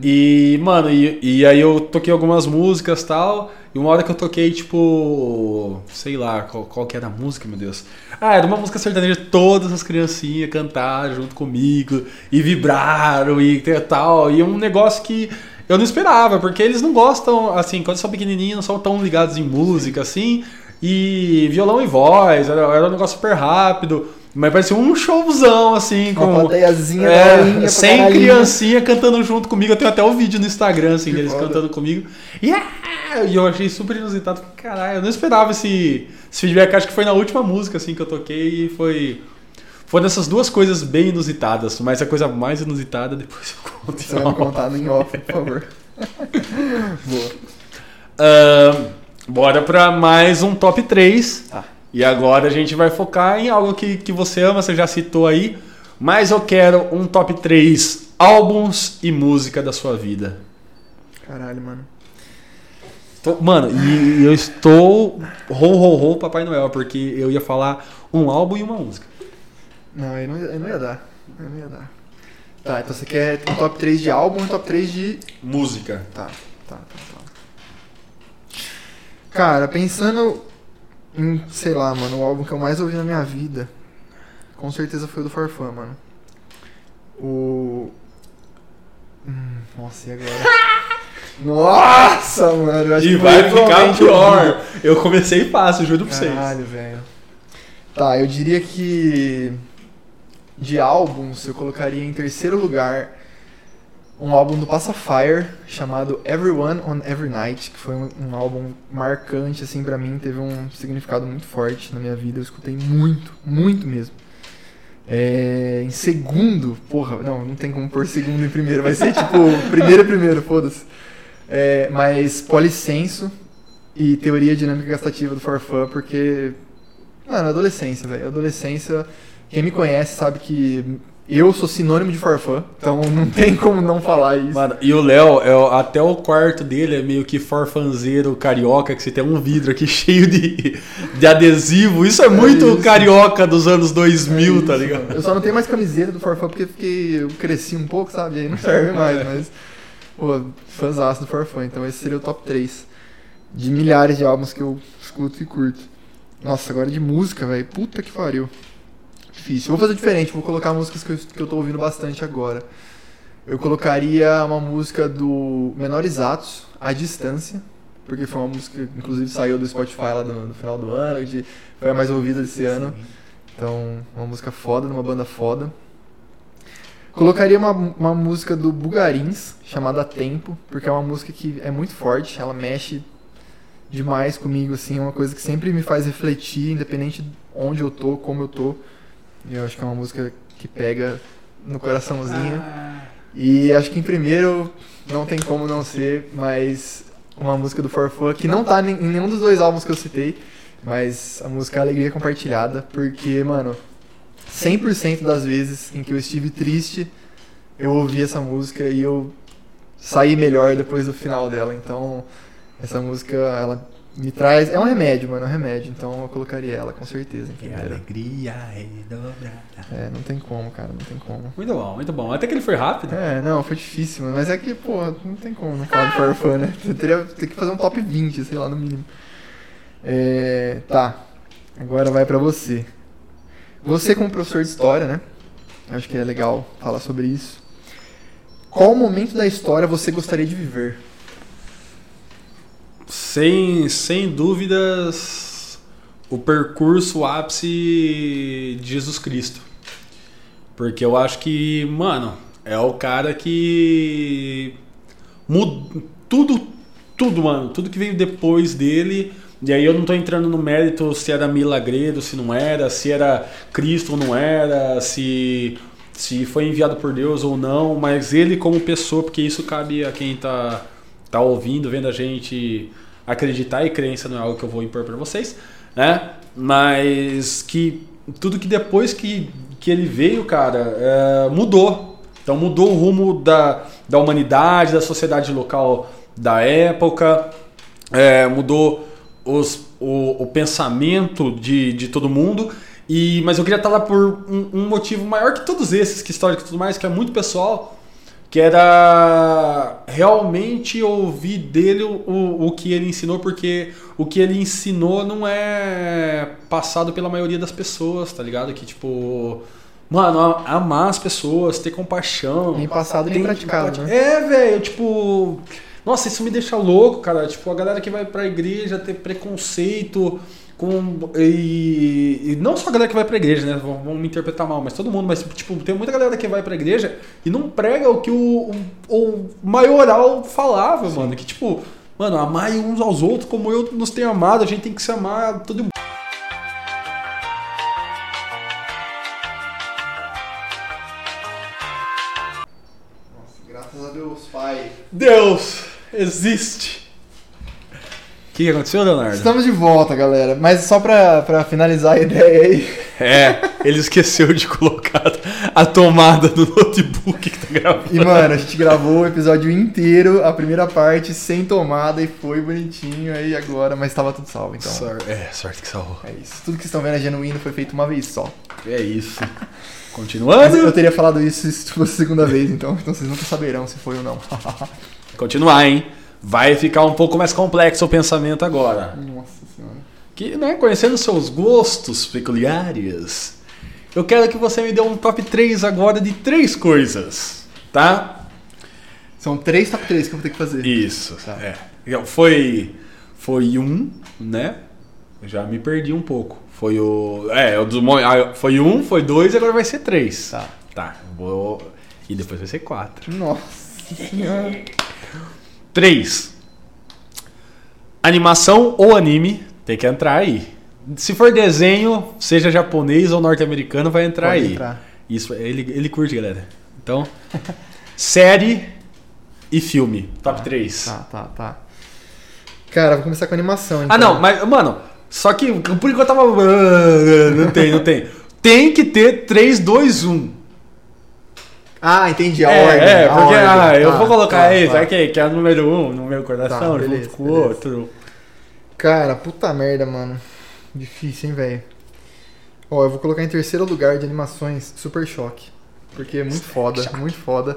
E, mano, e, e aí eu toquei algumas músicas tal. E uma hora que eu toquei, tipo. Sei lá, qual, qual que era a música, meu Deus? Ah, era uma música sertaneja, todas as criancinhas cantaram junto comigo e vibraram e tal. E um negócio que eu não esperava, porque eles não gostam, assim, quando são pequenininhos, não são tão ligados em música, assim. E violão e voz, era, era um negócio super rápido. Mas parecia um showzão, assim, Uma com. plateiazinha É, sem criancinha cantando junto comigo. Eu tenho até o vídeo no Instagram, assim, Que deles foda. cantando comigo. Yeah! E eu achei super inusitado. Caralho, eu não esperava esse, esse feedback. Acho que foi na última música, assim, que eu toquei e foi. Foi dessas duas coisas bem inusitadas. Mas a coisa mais inusitada, depois eu conto. Você vai me contar em off, por favor. Boa. Ahn, bora pra mais um top 3. Tá. E agora a gente vai focar em algo que, que você ama, você já citou aí. Mas eu quero um top 3 álbuns e música da sua vida. Caralho, mano. Tô- mano, e, e eu estou rou, rou, rou, Papai Noel, porque eu ia falar um álbum e uma música. Não, aí não, aí não ia dar. Aí não ia dar. Tá, então você quer um top 3 de álbum e um top 3 de. Música. Tá, tá, tá. Cara, pensando em, sei lá, mano, o álbum que eu mais ouvi na minha vida, com certeza foi o do Farfã, mano. O. Hum, nossa, e agora? Nossa, mano, eu acho E que vai ficar pior. Eu comecei fácil, juro pra vocês. Caralho, velho. Tá, eu diria que de álbuns eu colocaria em terceiro lugar um álbum do Pacifier chamado Everyone on Every Night, que foi um, um álbum marcante assim pra mim, teve um significado muito forte na minha vida, eu escutei muito, muito mesmo. É, em segundo, porra, não, não tem como pôr segundo em primeiro, vai ser tipo primeiro e primeiro, foda-se. É, mas Policenso e Teoria Dinâmica Gastativa do Forfã, porque, mano, adolescência, velho, adolescência, quem me conhece sabe que eu sou sinônimo de Forfã, então não tem como não falar isso. Mano, e o Léo, é, até o quarto dele é meio que forfanzeiro carioca, que você tem um vidro aqui cheio de, de adesivo. Isso é muito isso. carioca dos anos 2000, É tá ligado? mano. Eu só não tenho mais camiseta do Forfã porque fiquei, eu cresci um pouco, sabe? Aí não serve mais, mas. Pô, fãzaço do Forfã, então esse seria o top 3 de milhares de álbuns que eu escuto e curto. Nossa, agora de música, velho. Puta que pariu. Difícil. Vou fazer diferente, vou colocar músicas que eu, que eu tô ouvindo bastante agora. Eu colocaria uma música do Menores Atos, A Distância, porque foi uma música que inclusive saiu do Spotify lá no, no final do ano, que foi a mais ouvida desse ano. Então, uma música foda, de uma banda foda. Colocaria uma, uma música do Bugarins, chamada Tempo, porque é uma música que é muito forte, ela mexe demais comigo, assim, é uma coisa que sempre me faz refletir, independente de onde eu tô, como eu tô. E eu acho que é uma música que pega no coraçãozinho. E acho que em primeiro não tem como não ser, mas uma música do Forfã que não tá em nenhum dos dois álbuns que eu citei, mas a música Alegria Compartilhada, porque, mano, 100% das vezes em que eu estive triste, eu ouvi essa música e eu saí melhor depois do final dela. Então, essa música, ela me traz. É um remédio, mano, é um remédio. Então eu colocaria ela, com certeza. Em Que alegria redobrada. É, não tem como, cara, não tem como. Muito bom, muito bom. Até que ele foi rápido. É, não, foi difícil, mano. Mas é que, pô, não tem como não falar de Farfã, né? Você teria tem que fazer um top 20, sei lá, no mínimo. É, tá. Agora vai pra você. Você como professor de história, né? Acho que é legal falar sobre isso. Qual momento da história você gostaria de viver? Sem, sem dúvidas, o percurso ápice de Jesus Cristo. Porque eu acho que, mano, é o cara que. Tudo, tudo, mano. Tudo que veio depois dele. E aí eu não tô entrando no mérito se era milagreiro, se não era, se era Cristo ou não era, se, se foi enviado por Deus ou não, mas ele como pessoa, porque isso cabe a quem tá, tá ouvindo, vendo a gente acreditar e crença não é algo que eu vou impor para vocês, né? Mas que tudo que depois que, que ele veio, cara, é, mudou. Então mudou o rumo da, da humanidade, da sociedade local da época, é, mudou os, o, o pensamento de, de todo mundo. E, mas eu queria estar lá por um, um motivo maior que todos esses, que histórico e tudo mais, que é muito pessoal, que era realmente ouvir dele o, o, que ele ensinou, porque o que ele ensinou não é passado pela maioria das pessoas, tá ligado? Que tipo. Mano, amar as pessoas, ter compaixão. Nem passado, nem tem- praticado, né? É, velho, tipo. Nossa, isso me deixa louco, cara. Tipo, a galera que vai pra igreja ter preconceito com. E, e não só a galera que vai pra igreja, né? Vão, vão me interpretar mal, mas todo mundo. Mas, tipo, tem muita galera que vai pra igreja e não prega o que o, o, o maioral falava, mano. Que, tipo, mano, amai uns aos outros como eu nos tenho amado. A gente tem que se amar todo mundo. Graças a Deus, pai. Deus existe. O que aconteceu, Leonardo? Estamos de volta, galera. Mas só pra, pra finalizar a ideia aí. É, ele esqueceu de colocar a tomada do notebook que tá gravando. E, mano, a gente gravou o episódio inteiro, a primeira parte, sem tomada, e foi bonitinho aí agora, mas tava tudo salvo, então. É, sorte que salvou. É isso. Tudo que vocês estão vendo é genuíno, foi feito uma vez só. É isso. Continuando. eu teria falado isso se fosse a segunda vez, então, então vocês nunca saberão se foi ou não. Continuar, hein? Vai ficar um pouco mais complexo o pensamento agora. Nossa senhora. Que, né, conhecendo seus gostos peculiares, eu quero que você me dê um top 3 agora de três coisas, tá? São três top 3 que eu vou ter que fazer. Isso. Tá. É. Então, Foi, foi um, né? Eu já me perdi um pouco. Foi o. É, o do, mo- ah, foi um, foi dois, agora vai ser três. Tá. Tá. Vou. E depois vai ser quatro. Nossa senhora. Três. Animação ou anime tem que entrar aí. Se for desenho, seja japonês ou norte-americano, vai entrar Pode aí. entrar. Isso, ele, ele curte, galera. Então, série e filme. Top 3. Tá, tá, tá. Cara, vou começar com animação, então. Ah, não, mas, mano, só que por enquanto eu tava. Não tem, não tem. Tem que ter 3, 2, 1. Ah, entendi a É, ordem. é, porque ordem. ah, eu Tá, vou colocar tá, aí, tá. vai que, é o número 1 no meu coração, Tá, beleza, junto com o outro. Cara, puta merda, mano. Difícil, hein, velho. Ó, eu vou colocar em terceiro lugar de animações Super Choque. Porque é muito foda, muito foda.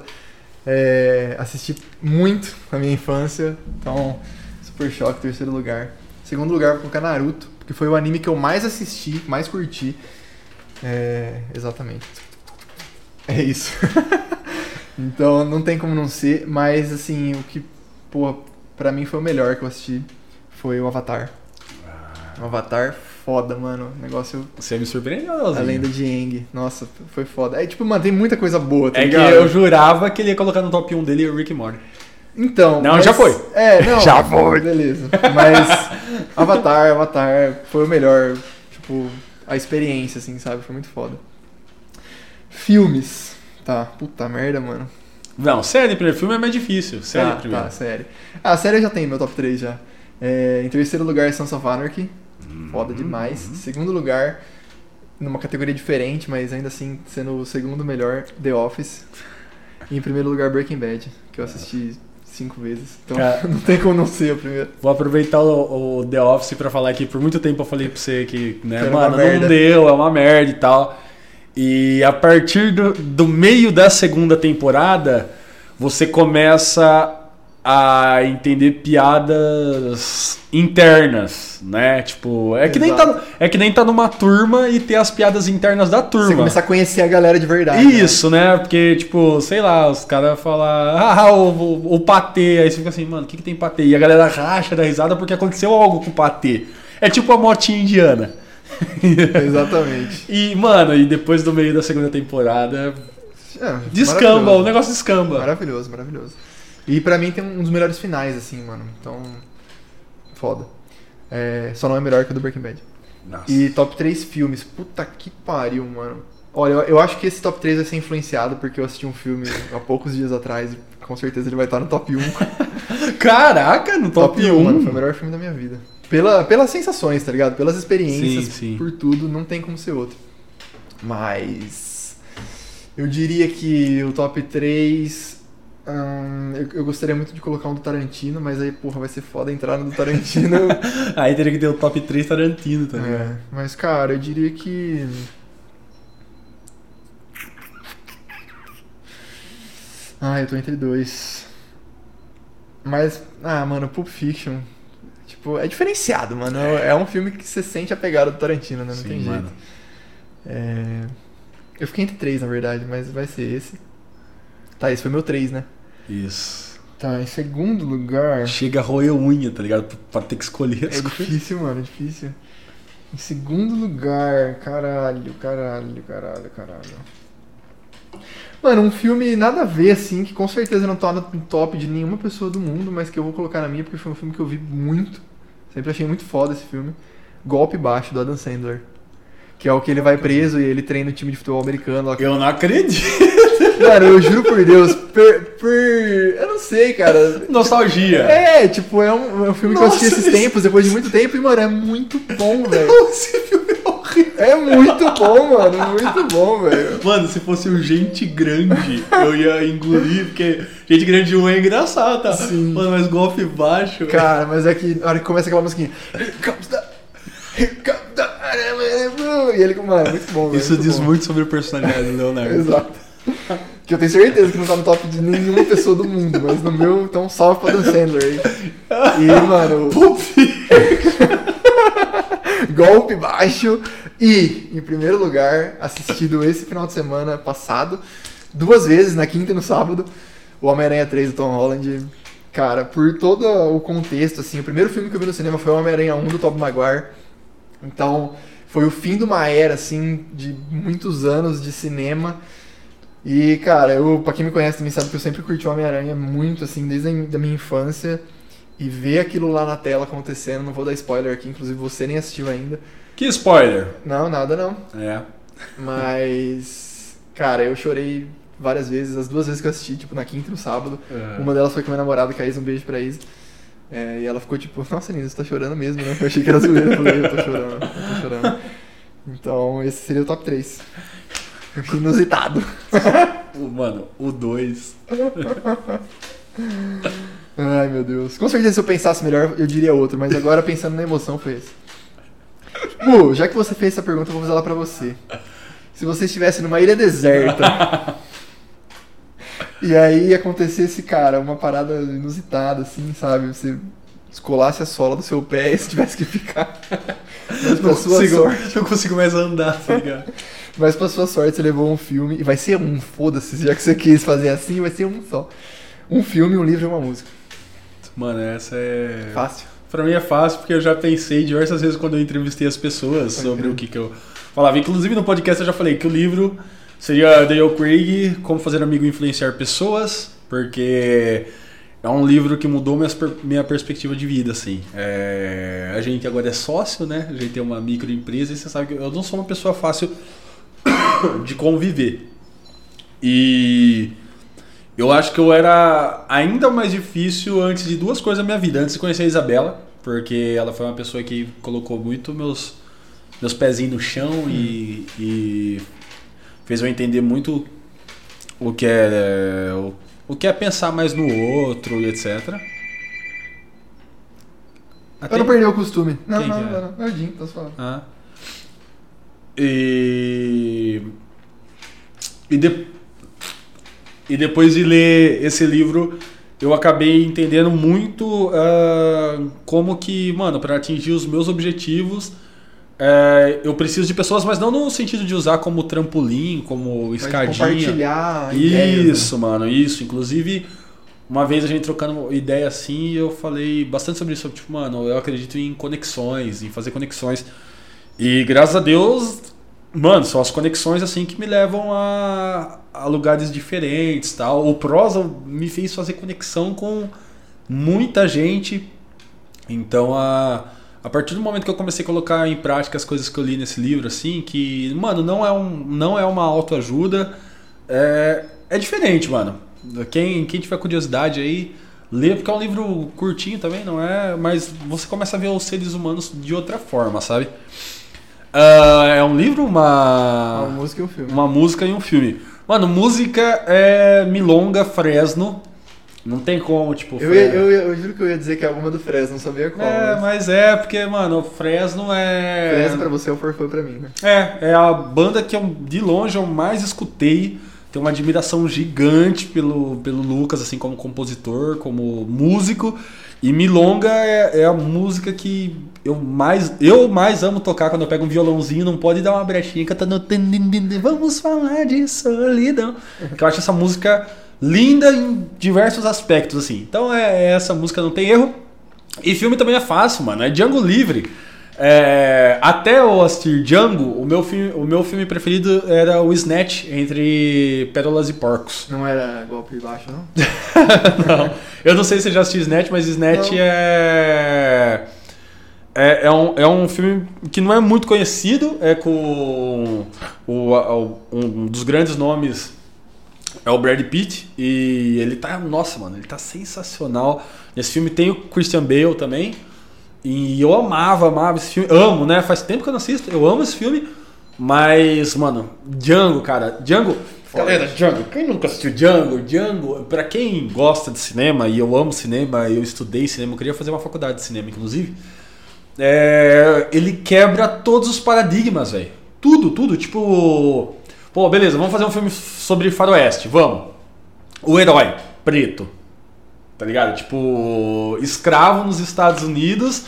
É, assisti muito na minha infância. Então, Super Choque, terceiro lugar. Segundo lugar, vou colocar Naruto. Porque foi o anime que eu mais assisti, mais curti. É, exatamente. É isso. então, não tem como não ser. Mas, assim, o que, pô, pra mim foi o melhor que eu assisti foi o Avatar. O Avatar, foda, mano. O negócio. Você me surpreendeu, A Leozinho. lenda de Aang. Nossa, foi foda. É tipo, mano, tem muita coisa boa, tá É que ligado? eu jurava que ele ia colocar no top 1 dele o Rick Morty. Então. Não, mas- já foi. É, não. Já foi. Beleza. Mas Avatar, Avatar foi o melhor. Tipo, a experiência, assim, sabe? Foi muito foda. Filmes. Tá, puta merda, mano. Não, série primeiro filme é mais difícil. Série tá, primeiro. Tá, série. Ah, a série eu já tem meu top 3 já. É, em terceiro lugar, Sons of Anarchy. Hum, Foda demais. Segundo lugar, numa categoria diferente, mas ainda assim sendo o segundo melhor, The Office. E em primeiro lugar, Breaking Bad, que eu assisti cinco vezes. Então Cara. não tem como não ser o primeiro. Vou aproveitar o, o The Office pra falar que por muito tempo eu falei pra você que, né, Que mano, não merda. deu, é uma merda e tal. E a partir do, do meio da segunda temporada, você começa a entender piadas internas, né? Tipo, é que, nem tá, é que nem tá numa turma e ter as piadas internas da turma. Você começar a conhecer a galera de verdade. né? Isso, né? Porque, tipo, sei lá, os caras falam, ah, o, o, o patê. Aí você fica assim, mano, o que, que tem patê? E a galera racha da risada porque aconteceu algo com o patê. É tipo a motinha indiana. Exatamente. E, mano, e depois do meio da segunda temporada, É, descamba, o negócio descamba. Maravilhoso, maravilhoso. E pra mim tem um dos melhores finais, assim, mano. Então, foda. É, só não é melhor que o do Breaking Bad. Nossa. E top 3 filmes. Puta que pariu, mano. Olha, eu, eu acho que esse top 3 vai ser influenciado porque eu assisti um filme há poucos dias atrás e com certeza ele vai estar no top 1. Caraca, no top, 1. mano. Foi o melhor filme da minha vida. Pela, pelas sensações, tá ligado? Pelas experiências, Sim, sim. por tudo, não tem como ser outro. Mas. Eu diria que o top 3. hum, eu, eu gostaria muito de colocar um do Tarantino, mas aí, porra, vai ser foda entrar no do Tarantino. Aí teria que ter o top 3 Tarantino também. É, mas cara, eu diria que. Ah, eu tô entre dois. Mas, ah, mano, Pulp Fiction. Tipo, é diferenciado, mano. É um filme que você sente a pegada do Tarantino, né? Não Sim, tem jeito. mano. É... Eu fiquei entre três, na verdade, mas vai ser esse. Tá, esse foi meu três, né? Isso. Tá, em segundo lugar. Chega a roer unha, tá ligado? Pra- Pra ter que escolher as É coisas. difícil, mano, é difícil. Em segundo lugar, caralho, caralho, caralho, caralho. Mano, um filme nada a ver, assim, que com certeza não tá no top de nenhuma pessoa do mundo, mas que eu vou colocar na minha porque foi um filme que eu vi muito. Sempre achei muito foda esse filme. Golpe Baixo, do Adam Sandler. Que é o que ele vai preso e ele treina o time de futebol americano. lá. Eu não acredito. Mano, eu juro por Deus, per, per- Eu não sei, cara. Nostalgia. É, tipo, é um, é um filme que eu assisti Nossa, esses esse- tempos, depois de muito tempo, e, mano, é muito bom, velho. Esse filme é muito bom, mano, muito bom, velho. Mano, se fosse o Gente Grande, eu ia engolir, porque Gente Grande 1 é engraçado, tá? Sim. Mano, mas golpe baixo. Cara, mas é que na hora que começa aquela musiquinha. E ele, mano, é muito bom, velho. Isso diz bom. muito sobre a personalidade do Leonardo. Exato. Que eu tenho certeza que não tá no top de nenhuma pessoa do mundo, mas no meu, então salve pra Dan Sandler aí. E, mano, golpe baixo. E, em primeiro lugar, assistido esse final de semana passado, duas vezes, na quinta e no sábado, o Homem-Aranha 3 do Tom Holland. Cara, por todo o contexto, assim, o primeiro filme que eu vi no cinema foi o Homem-Aranha 1 do Tobey Maguire. Então, foi o fim de uma era, assim, de muitos anos de cinema. E, cara, eu, pra quem me conhece também sabe que eu sempre curti o Homem-Aranha muito, assim, desde a minha infância. E ver aquilo lá na tela acontecendo, não vou dar spoiler aqui, inclusive você nem assistiu ainda. Que spoiler. Não, nada não. É. Mas, cara, eu chorei várias vezes, as duas vezes que eu assisti, tipo, na quinta e no sábado. É. Uma delas foi com minha namorada, que a Isa, um beijo pra Isa. É, e ela ficou tipo, nossa, Nina, você tá chorando mesmo, né? Eu achei que era zoeira, eu falei, eu tô chorando, eu tô chorando. Então, esse seria o top 3. Inusitado. Mano, o 2. Ai, meu Deus. Com certeza, se eu pensasse melhor, eu diria outro, mas agora pensando na emoção, foi esse. Mu, já que você fez essa pergunta, eu vou fazer ela pra você. Se você estivesse numa ilha deserta e aí acontecesse, cara, uma parada inusitada, assim, sabe? Você descolasse a sola do seu pé e você tivesse que ficar. Mas pra Não sua consigo, sorte. não consigo mais andar, tá ligado? Mas pra sua sorte, você levou um filme. E vai ser um, foda-se, já que você quis fazer assim, vai ser um só. Um filme, um livro e uma música. Mano, essa é. Fácil. Pra mim é fácil porque eu já pensei diversas vezes quando eu entrevistei as pessoas sobre o que, que eu falava. Inclusive no podcast eu já falei que o livro seria Dale Craig, Como Fazer Amigo Influenciar Pessoas, porque é um livro que mudou minhas minha perspectiva de vida, assim. É, a gente agora é sócio, né? A gente tem uma microempresa e você sabe que eu não sou uma pessoa fácil de conviver. E eu acho que eu era ainda mais difícil antes de duas coisas na minha vida. Antes de conhecer a Isabela, porque ela foi uma pessoa que colocou muito meus, meus pezinhos no chão e, e fez eu entender muito o que é o, o que é pensar mais no outro e etc. Até- Eu não perdi o costume. Não, Quem não, que é? não, não. É o Jim, posso falar. Ah. E. E, de- e depois de ler esse livro, eu acabei entendendo muito ah, como que, mano, para atingir os meus objetivos, eh, eu preciso de pessoas, mas não no sentido de usar como trampolim, como Mas escadinha. compartilhar ideias, né? Isso, mano, isso. Inclusive, uma vez a gente trocando ideia assim, eu falei bastante sobre isso. Tipo, mano, eu acredito em conexões, em fazer conexões. E graças a Deus, mano, são as conexões assim que me levam a, a lugares diferentes, tal. O prosa me fez fazer conexão com muita gente. Então, a a partir do momento que eu comecei a colocar em prática as coisas que eu li nesse livro, assim, que, mano, não é, um, não é uma autoajuda, é, é diferente, mano. Quem, quem tiver curiosidade aí, lê, porque é um livro curtinho também, não é? Mas você começa a ver os seres humanos de outra forma, sabe? Ah, é um livro, uma, Uma música e um filme. uma música e um filme. Mano, música é Milonga Fresno. Não tem como, tipo. Eu, ia, eu, eu juro que eu ia dizer que é alguma do Fresno, não sabia qual. É, mas... mas é, porque, mano, o Fresno é. Fresno pra você é o Forfã pra mim, né? É, é a banda que eu, de longe eu mais escutei tenho uma admiração gigante pelo, pelo Lucas, assim, como compositor, como músico. E Milonga é, é a música que eu mais, eu mais amo tocar quando eu pego um violãozinho, não pode dar uma brechinha cantando Vamos falar de solidão. Que eu acho essa música linda em diversos aspectos, assim. Então é, é essa música não tem erro. E filme também é fácil, mano. É Django Livre. É, até eu assistir Django, o meu, filme, o meu filme preferido era o Snatch, entre Pérolas e Porcos. Não era golpe baixo, não? não, eu não sei se você já assistiu Snatch, mas Snatch é, é... É, um, é um filme que não é muito conhecido, é com o, o, um dos grandes nomes é o Brad Pitt e ele tá, nossa, mano, ele tá sensacional. Nesse filme tem o Christian Bale também. E eu amava, amava esse filme. Amo, né? Faz tempo que eu não assisto. Eu amo esse filme. Mas, mano, Django, cara. Django. Galera, Django, quem nunca assistiu Django? Django, pra quem gosta de cinema, e eu amo cinema, eu estudei cinema, eu queria fazer uma faculdade de cinema, inclusive. É, ele quebra todos os paradigmas, velho. Tudo, tudo. Tipo. Pô, beleza, vamos fazer um filme sobre faroeste. Vamos. O herói, preto tá ligado? Tipo, escravo nos Estados Unidos.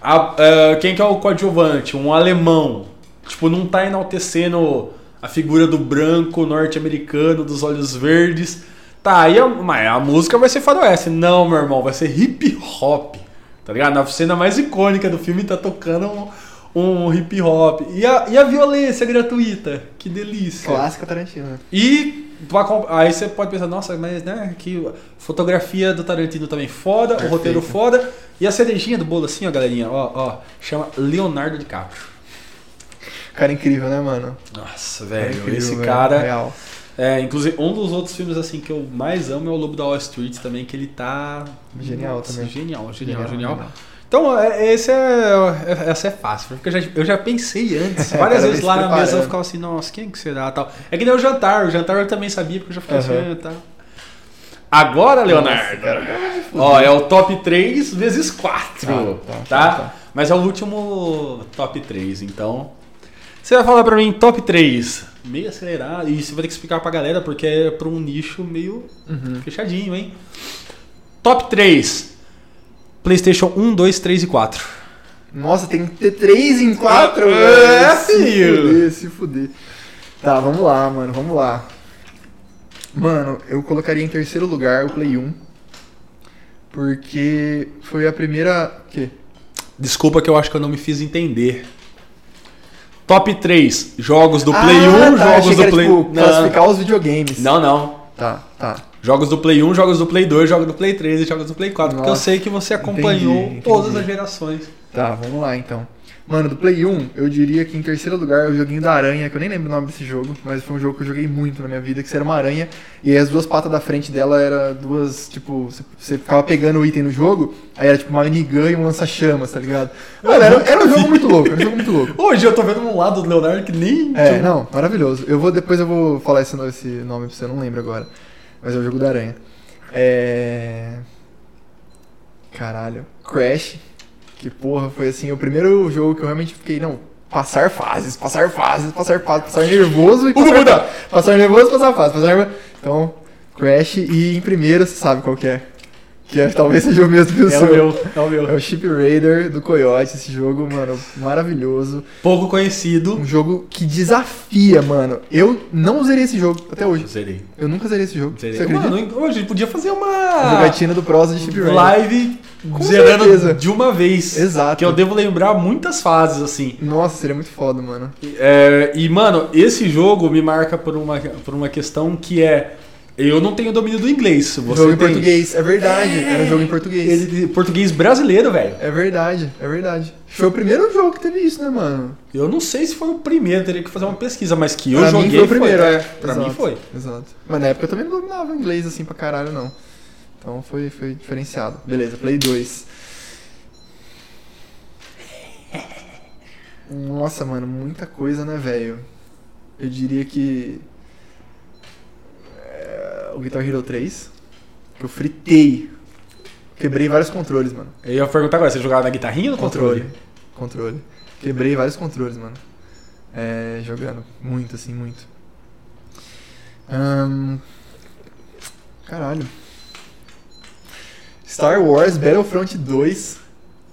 A, uh, quem que é o coadjuvante? Um alemão. Tipo, não tá enaltecendo a figura do branco norte-americano, dos olhos verdes. Tá, aí a, mas a música vai ser faroeste. Não, meu irmão, vai ser hip hop. Tá ligado? Na cena mais icônica do filme tá tocando um, um hip hop. E a, e a violência gratuita? Que delícia. Clássica Tarantino. E Aí você pode pensar, nossa, mas né, que fotografia do Tarantino também foda, Perfeito. o roteiro foda. E a cerejinha do bolo assim, ó, galerinha, ó, ó, chama Leonardo DiCaprio. Cara incrível, né, mano? Nossa, velho, esse cara. Real. É, inclusive, um dos outros filmes assim que eu mais amo é o Lobo da Wall Street também, que ele tá. Genial nossa, também. Genial, genial, genial. genial. Então, é, esse é, essa é fácil, porque eu já, eu já pensei antes, várias vezes lá na mesa eu ficava assim, nossa, quem que será tal. É que nem o jantar, o jantar eu também sabia, porque eu já fiquei uhum. assim, tá. Agora, Leonardo, nossa, ó, é o top 3 vezes 4, tá, tá, tá? tá? Mas é o último top 3, então... Você vai falar pra mim top 3, meio acelerado, e você vai ter que explicar pra galera, porque é pra um nicho meio uhum. fechadinho, hein? Top 3, PlayStation 1, 2, 3 e 4. Nossa, tem que ter 3 em 4? É, filho! Se fuder, se fuder. Tá, vamos lá, mano, vamos lá. Mano, eu colocaria em terceiro lugar o Play 1. Porque foi a primeira. Que? Desculpa que eu acho que eu não me fiz entender. Top 3 jogos do Play ah, 1, tá, jogos do Play. Tipo, classificar os videogames. Não, não. Tá, tá. Jogos do Play 1, jogos do Play 2, jogos do Play 3 e jogos do Play 4. Nossa, porque eu sei que você acompanhou entendi, entendi. todas as gerações. Tá, vamos lá então. Mano, do Play 1, eu diria que em terceiro lugar é o joguinho da aranha, que eu nem lembro o nome desse jogo, mas foi um jogo que eu joguei muito na minha vida, que era uma aranha, e as duas patas da frente dela era duas, tipo, você ficava pegando o item no jogo, aí era tipo uma minigun e um lança-chamas, tá ligado? Mano, era, era, um jogo muito louco, era um jogo muito louco. Hoje eu tô vendo um lado do Leonardo que nem. É, não, maravilhoso. Eu vou, depois eu vou falar esse, esse nome pra você, eu não lembro agora. Mas é o jogo da aranha. É. Caralho. Crash. Que porra, foi assim, o primeiro jogo que eu realmente fiquei, não, passar fases, passar fases, passar fases, passar nervoso e passar, passar nervoso e passar fase, passar Então, Crash e em primeiro, você sabe qual que é. Que é, talvez seja o mesmo que o é seu. O meu, é o meu. É o Ship Raider do Coyote, esse jogo, mano, maravilhoso. Pouco conhecido. Um jogo que desafia, mano. Eu não zerei esse jogo até hoje. Zerei. Eu nunca zerei esse jogo. Zerei. Você acredita? Mano, hoje a gente podia fazer uma... uma jogatina do Prosa de Ship Raider. Live Com zerando certeza. de uma vez. Exato. Que eu devo lembrar muitas fases, assim. Nossa, seria muito foda, mano. É, e, mano, esse jogo me marca por uma, por uma questão que é eu não tenho domínio do inglês. Você jogo em tem. português, é verdade. É. Era um jogo em português. Ele, português brasileiro, velho. É verdade, é verdade. Foi o primeiro jogo que teve isso, né, mano? Eu não sei se foi o primeiro, teria que fazer uma pesquisa, mas que eu pra joguei. Mim foi o primeiro, foi, é. Pra exato, mim foi. Exato. Mas na época eu também não dominava inglês assim pra caralho, não. Então foi, foi diferenciado. Beleza, Play 2. Nossa, mano, muita coisa, né, velho? Eu diria que o Guitar Hero 3. Que eu fritei. Quebrei vários controles, mano. Eu ia perguntar agora, você jogava na guitarrinha ou no controle? Controle. Quebrei vários controles, mano. É, jogando. Muito, assim, muito. Caralho. Star Wars Battlefront 2.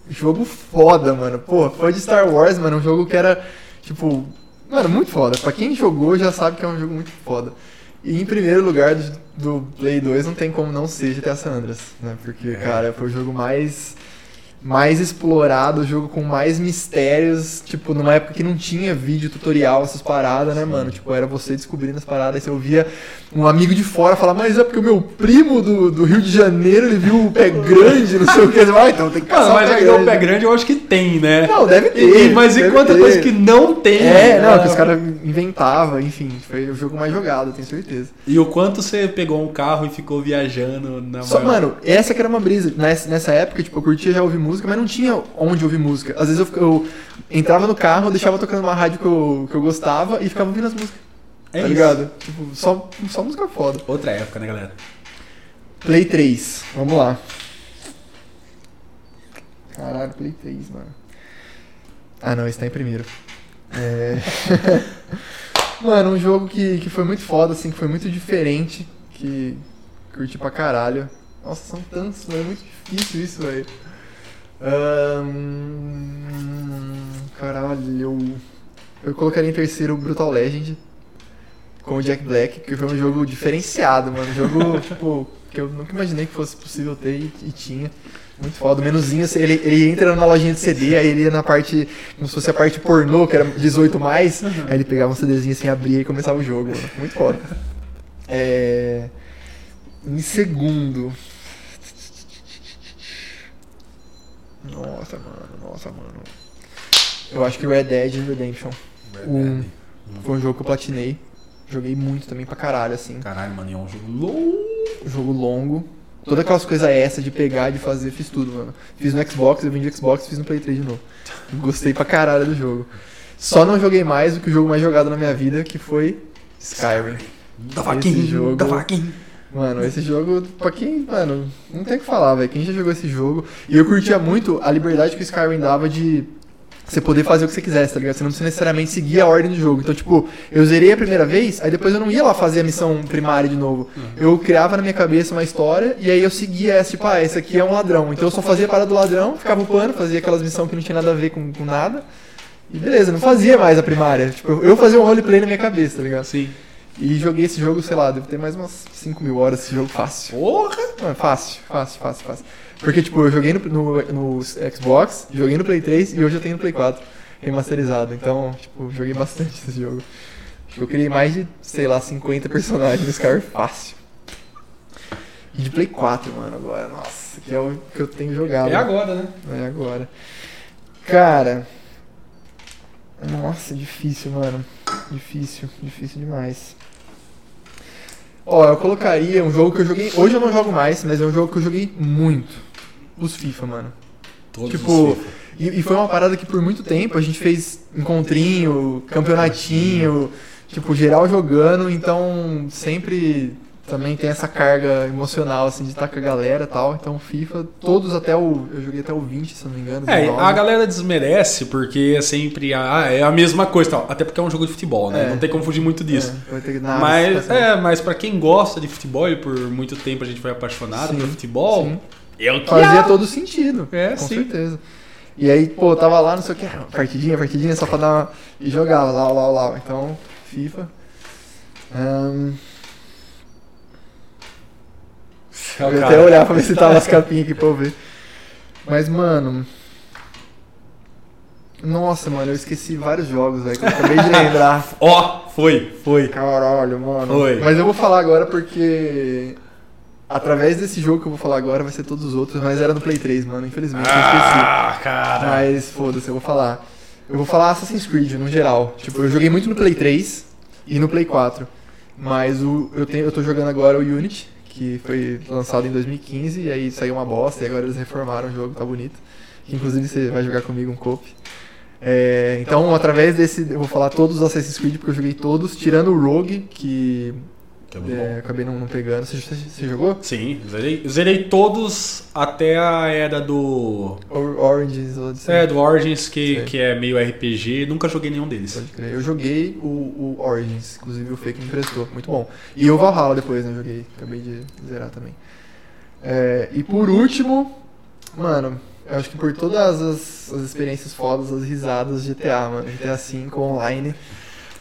Jogo foda, mano. Pô, foi de Star Wars, mano. Um jogo que era, tipo, mano, muito foda. Pra quem jogou já sabe que é um jogo muito foda. E em primeiro lugar do, do Play 2 não tem como não ser GTA San Andreas, né? Porque, cara, foi o jogo mais mais explorado, o jogo com mais mistérios, tipo, numa época que não tinha vídeo tutorial, essas paradas, né, mano? Tipo, era você descobrindo as paradas, você ouvia um amigo de fora falar, mas é porque o meu primo do, do Rio de Janeiro, ele viu o pé grande, não sei o que, ah, então tem que Mano, caçar mas o já pé que deu o grande. pé grande, eu acho que tem, né? Não, deve ter. E- mas e deve quanta ter. coisa que não tem? É, não, né? que os caras inventavam, enfim, foi o jogo mais jogado, tenho certeza. E o quanto você pegou um carro e ficou viajando na Só, maior- mano, essa que era uma brisa. Nessa, nessa época, tipo, eu curtia já ouvir música, mas não tinha onde ouvir música. Às vezes eu, eu entrava no carro, deixava tocando uma rádio que eu, que eu gostava e ficava ouvindo as músicas. É tá isso. ligado? Tipo, só, só música foda. Outra época, né, galera? Play 3, vamos lá. Caralho, Play 3, mano. Ah, não, esse tá em primeiro. É... mano, um jogo que, que foi muito foda, assim, que foi muito diferente, que curti pra caralho. Nossa, são tantos, mano, é muito difícil isso, velho. Caralho, eu, colocaria em terceiro o Brutal Legend com o Jack Black, que foi um jogo diferenciado, mano. Um jogo, tipo, que eu nunca imaginei que fosse possível ter e, e tinha. Muito foda. O menuzinho, assim, ele, ele entra na lojinha de CD, aí ele ia na parte, como se fosse a parte pornô, que era 18 mais, aí ele pegava um CDzinho assim, abria e começava o jogo, mano. Muito foda. É... Em segundo. Nossa, mano, nossa, mano. Eu acho que Red Dead Redemption. Um, foi um jogo que eu platinei. Joguei muito também pra caralho, assim. Caralho, mano, é um jogo longo. Jogo longo. Todas aquelas coisas essa de pegar, de fazer, fiz tudo, mano. Fiz no Xbox, eu vendi Xbox, fiz no Play 3 de novo. Gostei pra caralho do jogo. Só não joguei mais do que o jogo mais jogado na minha vida, que foi Skyrim. Da vaquinha, da vaquinha. Mano, esse jogo, pra quem, mano, não tem o que falar, velho. Quem já jogou esse jogo. E eu curtia muito a liberdade que o Skyrim dava de você poder fazer o que você quisesse, tá ligado? Você não precisa necessariamente seguir a ordem do jogo. Então, tipo, eu zerei a primeira vez, aí depois eu não ia lá fazer a missão primária de novo. Eu criava na minha cabeça uma história e aí eu seguia essa, tipo, ah, esse aqui é um ladrão. Então eu só fazia a parada do ladrão, ficava upando, fazia aquelas missões que não tinha nada a ver com, com nada. E beleza, não fazia mais a primária. Tipo, eu fazia um roleplay na minha cabeça, tá ligado? Sim. E joguei esse jogo, sei lá, deve ter mais umas 5 mil horas esse jogo fácil. Porra! Mano, fácil, fácil, fácil, fácil. Porque, tipo, eu joguei no, no, no Xbox, joguei no Play 3 e hoje eu tenho no Play 4 remasterizado. Então, tipo, joguei bastante esse jogo. Eu criei mais de, sei lá, 50 personagens no Skyrim fácil. E de Play 4, mano, agora. Nossa, que é o que eu tenho jogado. É agora, né? É agora. Cara. Nossa, difícil, mano. Difícil, difícil demais. Ó, eu colocaria um jogo que eu joguei. Hoje eu não jogo mais, mas é um jogo que eu joguei muito. Os FIFA, mano. Todos Tipo, os FIFA. E, e foi uma parada que por muito tempo a gente fez encontrinho, campeonatinho, tipo, geral jogando, então sempre também tem essa carga emocional, assim, de estar com a galera e tal. Então, FIFA, todos até o. Eu joguei até o 20, se não me engano. É, 19. a galera desmerece porque é sempre. Ah, é a mesma coisa tal. Até porque é um jogo de futebol, né? É. Não tem como fugir muito disso. É, ter nada, Mas, tá é, mas pra quem gosta de futebol e por muito tempo a gente foi apaixonado Sim, por futebol, sim. eu Fazia todo sentido. É, com sim. certeza. E aí, pô, tava lá, não sei o que, partidinha, partidinha, só pra dar uma... E jogava lá, lá, lá. Então, FIFA. Eu ia até olhar pra ver se tava as capinhas aqui pra eu ver. Mas, mano. Nossa, mano, eu esqueci vários jogos, velho, que eu acabei de lembrar. Ó, foi, foi. Caralho, mano. Foi. Mas eu vou falar agora porque. Através desse jogo que eu vou falar agora vai ser todos os outros, mas era no Play 3, mano. Infelizmente eu esqueci. Ah, cara. Mas foda-se, eu vou falar. Eu vou falar Assassin's Creed no geral. Tipo, eu joguei muito no Play 3 e no Play 4. Mas o, eu, tenho, eu tô jogando agora o Unity, que foi lançado em 2015, e aí saiu uma bosta, e agora eles reformaram o jogo, tá bonito. Que, inclusive você vai jogar comigo um coop. É, então, através desse, eu vou falar todos os Assassin's Creed, porque eu joguei todos, tirando o Rogue, Que é muito É, acabei não, não pegando. Você, você- você jogou? Sim, zerei, zerei todos até a era do. Or- Origins Odyssey. É, do Origins, que, Sei. que é meio RPG. Nunca joguei nenhum deles. Pode crer. Eu joguei o, o Origins, inclusive o Fake me emprestou. Muito bom. E o Valhalla depois, né? Joguei. Acabei de zerar também. É, e por último, mano, eu acho que por todas as, as experiências fodas, as risadas GTA, mano. GTA V online.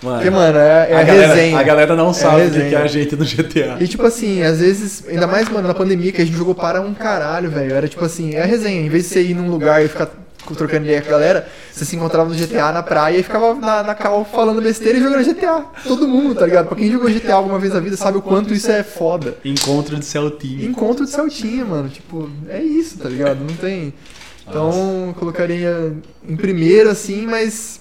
Mano, Porque, mano, é, é a, a, galera, resenha. a galera não sabe o que é a gente no GTA. E tipo assim, às vezes, ainda mais, mano, na pandemia que a gente jogou para um caralho, velho. Era tipo assim, é a resenha. Em vez de você ir num lugar e ficar trocando ideia com a galera, você se encontrava no GTA na praia e ficava na, na cal falando besteira e jogando GTA. Todo mundo, tá ligado? Pra quem jogou GTA alguma vez na vida sabe o quanto isso é foda. Encontro de Celtinho. Encontro de Celtinha, mano. Tipo, é isso, tá ligado? Não tem. Então, colocaria em primeiro, assim, mas.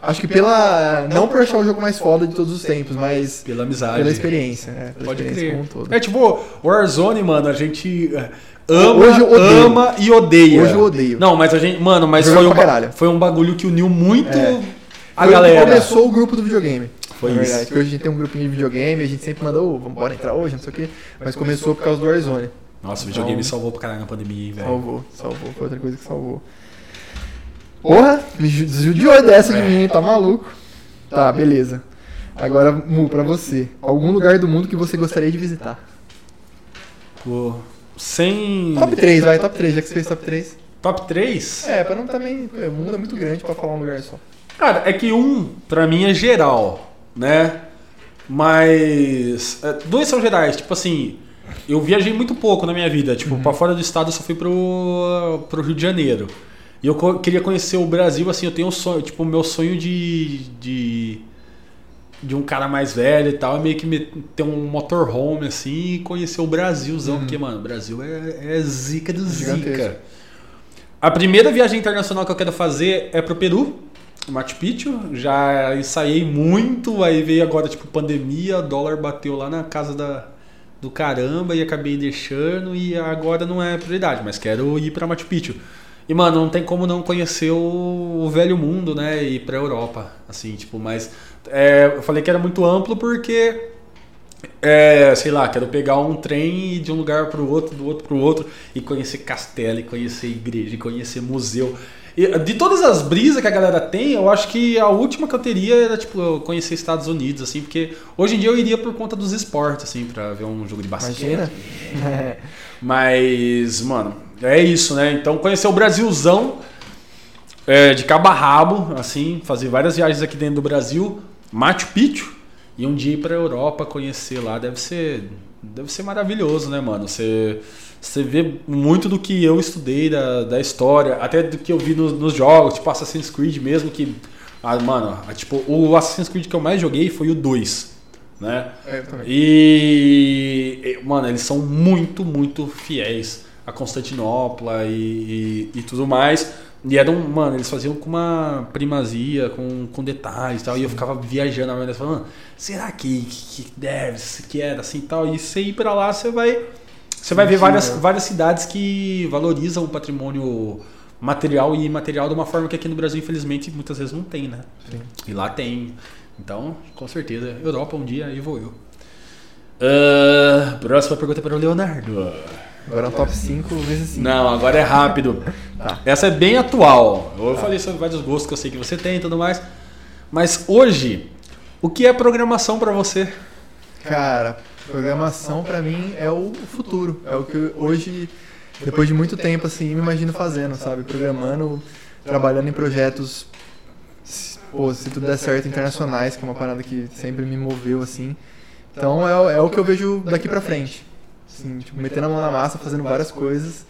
Acho que pela. Não por achar o jogo mais foda de todos os tempos, mas Pela amizade. pela experiência. É, pela Pode experiência crer. como um todo. É tipo, Warzone, mano, a gente é, ama, Hoje eu ama e odeia. Hoje eu odeio. Não, mas a gente, mano, mas foi um, foi um bagulho que uniu muito É. a Foi galera. começou o grupo do videogame. Foi na isso. verdade. Porque hoje a gente tem um grupinho de videogame, a gente sempre manda, ô, vamos bora entrar hoje, não sei o quê. Mas começou por causa do Warzone. Nossa, o videogame Então- salvou pra caralho na pandemia, hein, velho. Salvou, salvou. Foi outra coisa que salvou. Porra, me ju- desjudiou dessa de mim, hein? tá maluco. Tá, beleza. Agora, Mu, pra você. Algum lugar do mundo que você gostaria de visitar? Pô, sem. Top 3, vai, top 3, já que você fez top 3. Top 3? É, pra não também. O mundo é muito grande pra falar um lugar só. Cara, é que um, pra mim, é geral, né? Mas. é, dois são gerais, tipo assim. Eu viajei muito pouco na minha vida. Tipo, pra fora do estado eu só fui pro, pro Rio de Janeiro. E eu queria conhecer o Brasil, assim, eu tenho um sonho, tipo, o meu sonho de. de. de um cara mais velho e tal, é meio que me- ter um motorhome, assim, e conhecer o Brasilzão, porque, mano, o Brasil é, é zica do Gigantesco. zica. A primeira viagem internacional que eu quero fazer é pro Peru, Machu Picchu. Já ensaiei muito, aí veio agora, tipo, pandemia, dólar bateu lá na casa da, do caramba e acabei deixando e agora não é prioridade, mas quero ir pra Machu Picchu. E, mano, não tem como não conhecer o, o velho mundo, né? E ir pra Europa, assim, tipo, mas... é, eu falei que era muito amplo porque é, sei lá, quero pegar um trem e ir de um lugar para o outro, do outro para o outro, e conhecer castelo, e conhecer igreja, e conhecer museu. E, de todas as brisas que a galera tem, eu acho que a última que eu teria era, tipo, eu conhecer Estados Unidos, assim, porque hoje em dia eu iria por conta dos esportes, assim, pra ver um jogo de basquete. Imagina? Mas, mano, é isso, né? Então conhecer o Brasilzão é, de cabo a rabo, assim, fazer várias viagens aqui dentro do Brasil, Machu Picchu, e um dia ir pra Europa conhecer lá, deve ser, deve ser maravilhoso, né, mano? Você, você vê muito do que eu estudei da, da história, até do que eu vi nos, nos jogos, tipo Assassin's Creed mesmo, que, ah, mano, ah, tipo, o Assassin's Creed que eu mais joguei foi o 2, né? É. E, e, mano, eles são muito, muito fiéis a Constantinopla e, e, e tudo mais. E eram, mano, eles faziam com uma primazia, com, com detalhes e tal. E eu ficava viajando na maionese, falando, será que, que, que deve, que era assim e tal? E você ir pra lá, você vai. Você vai ver Sim, várias, né? várias cidades que valorizam o patrimônio material e imaterial de uma forma que aqui no Brasil, infelizmente, muitas vezes não tem, né? Sim. E lá tem. Então, com certeza. Europa um dia, aí vou eu. Ah, próxima pergunta para o Leonardo. Agora é top 5 vezes 5. Não, agora é rápido. Tá. Essa é bem atual. Eu falei sobre vários gostos que eu sei que você tem e tudo mais. Mas hoje, o que é programação para você? Cara, programação pra mim é o futuro. É o que hoje, depois de muito tempo, assim, me imagino fazendo, sabe? Programando, trabalhando em projetos, se- pô, se tudo der certo, internacionais, que é uma parada que sempre me moveu, assim. Então é, o- é o que eu vejo daqui pra frente. Assim, tipo, metendo a mão na massa, fazendo várias coisas.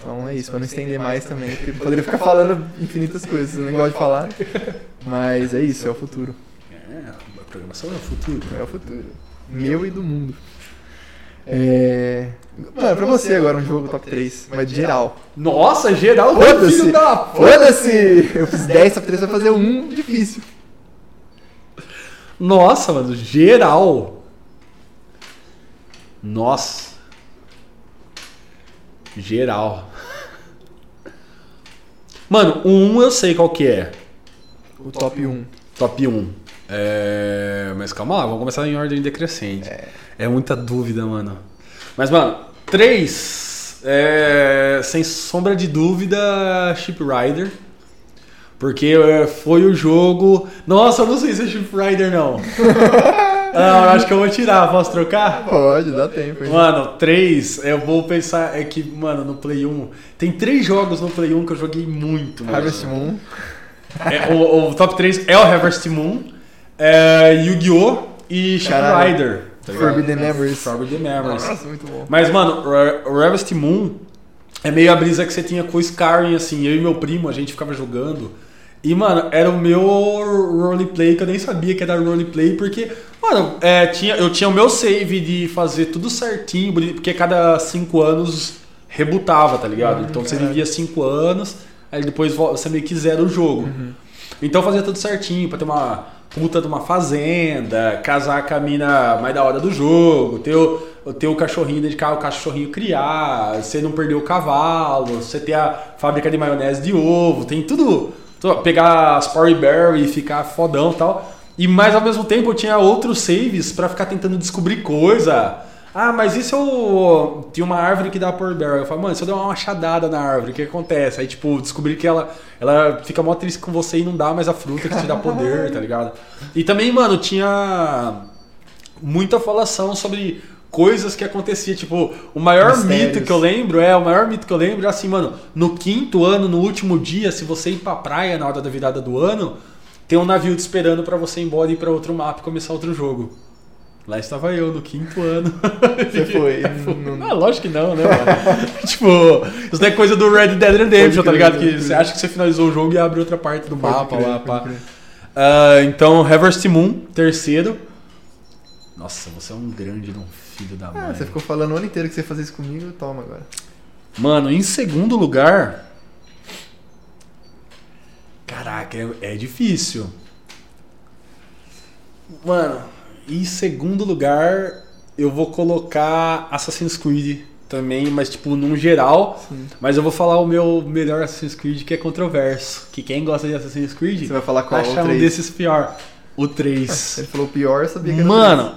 Então é isso, pra não estender mais também, porque poderia ficar falando infinitas coisas, eu nem gosto de falar. Mas é isso, é o futuro. É, a programação é o futuro. É o futuro. Meu e do mundo. É. Mano, pra você agora um jogo top 3, mas de geral. Nossa, geral, Foda-se! Foda-se! Eu fiz 10 top 3, vai fazer um difícil. Nossa, mano, geral. Nossa. Geral. Mano, o 1 eu sei qual que é. O top 1. Top 1. É, mas calma lá, vamos começar em ordem decrescente. É, muita dúvida, mano. Mas, mano, três, é, sem sombra de dúvida, Ship Rider. Porque é, foi o jogo. Nossa, eu não sei se é Ship Rider, não. ah, eu acho que eu vou tirar, posso trocar? Pode, dá tempo. hein? Mano, três, eu vou pensar, é que, mano, no Play 1, tem três jogos no Play 1 que eu joguei muito, mano. Harvest Moon. É, o, o top 3 é o Harvest Moon, é, Yu-Gi-Oh! e Caralho. Rider. tá? Forbidden Memories. Forbidden Memories. Nossa, muito bom. Mas, mano, o o Harvest Moon é meio a brisa que você tinha com o Skyrim, assim. Eu e meu primo, a gente ficava jogando. E, mano, era o meu roleplay, que eu nem sabia que era roleplay, porque, mano, é, tinha, eu tinha o meu save de fazer tudo certinho, porque cada cinco anos rebutava, tá ligado? Então você vivia cinco anos, aí depois vo- você meio que zera o jogo. Então eu fazia tudo certinho, pra ter uma puta de uma fazenda, casar com a mina mais da hora do jogo, ter o, ter o cachorrinho dedicar o cachorrinho criar, você não perder o cavalo, você ter a fábrica de maionese de ovo, tem tudo. tudo- pegar as Power Berry e ficar fodão e tal. E mais ao mesmo tempo eu tinha outros saves pra ficar tentando descobrir coisa. Ah, mas e se eu. Tinha uma árvore que dá Power Berry. Eu falo, mano, se eu der uma machadada na árvore, o que acontece? Aí, tipo, descobri que ela, ela fica mó triste com você e não dá mais a fruta que te dá poder, tá ligado? E também, mano, tinha muita falação sobre coisas que acontecia. Tipo, o maior Mistérios. mito que eu lembro é, o maior mito que eu lembro é assim, mano, no quinto ano, no último dia, se você ir pra praia na hora da virada do ano, tem um navio te esperando pra você ir embora e ir pra outro mapa e começar outro jogo. Lá estava eu no quinto ano. Você foi. não- Ah, lógico que não, né, mano? tipo, isso não é coisa do Red Dead Redemption, tá ligado? Que você acha que você finalizou o jogo e abre outra parte do Pode mapa crer, lá, pá. Ah, então, Harvest Moon, terceiro. Nossa, você é um grande de um filho da mãe. Ah, você ficou falando o ano inteiro que você ia fazer isso comigo, toma agora. Mano, em segundo lugar. Caraca, é, é difícil. Mano, em segundo lugar, eu vou colocar Assassin's Creed também, mas tipo, num geral. Mas eu vou falar o meu melhor Assassin's Creed que é controverso. Que quem gosta de Assassin's Creed Você vai falar qual? acha O um desses pior. O 3. Ele falou o pior, eu sabia que era Mano,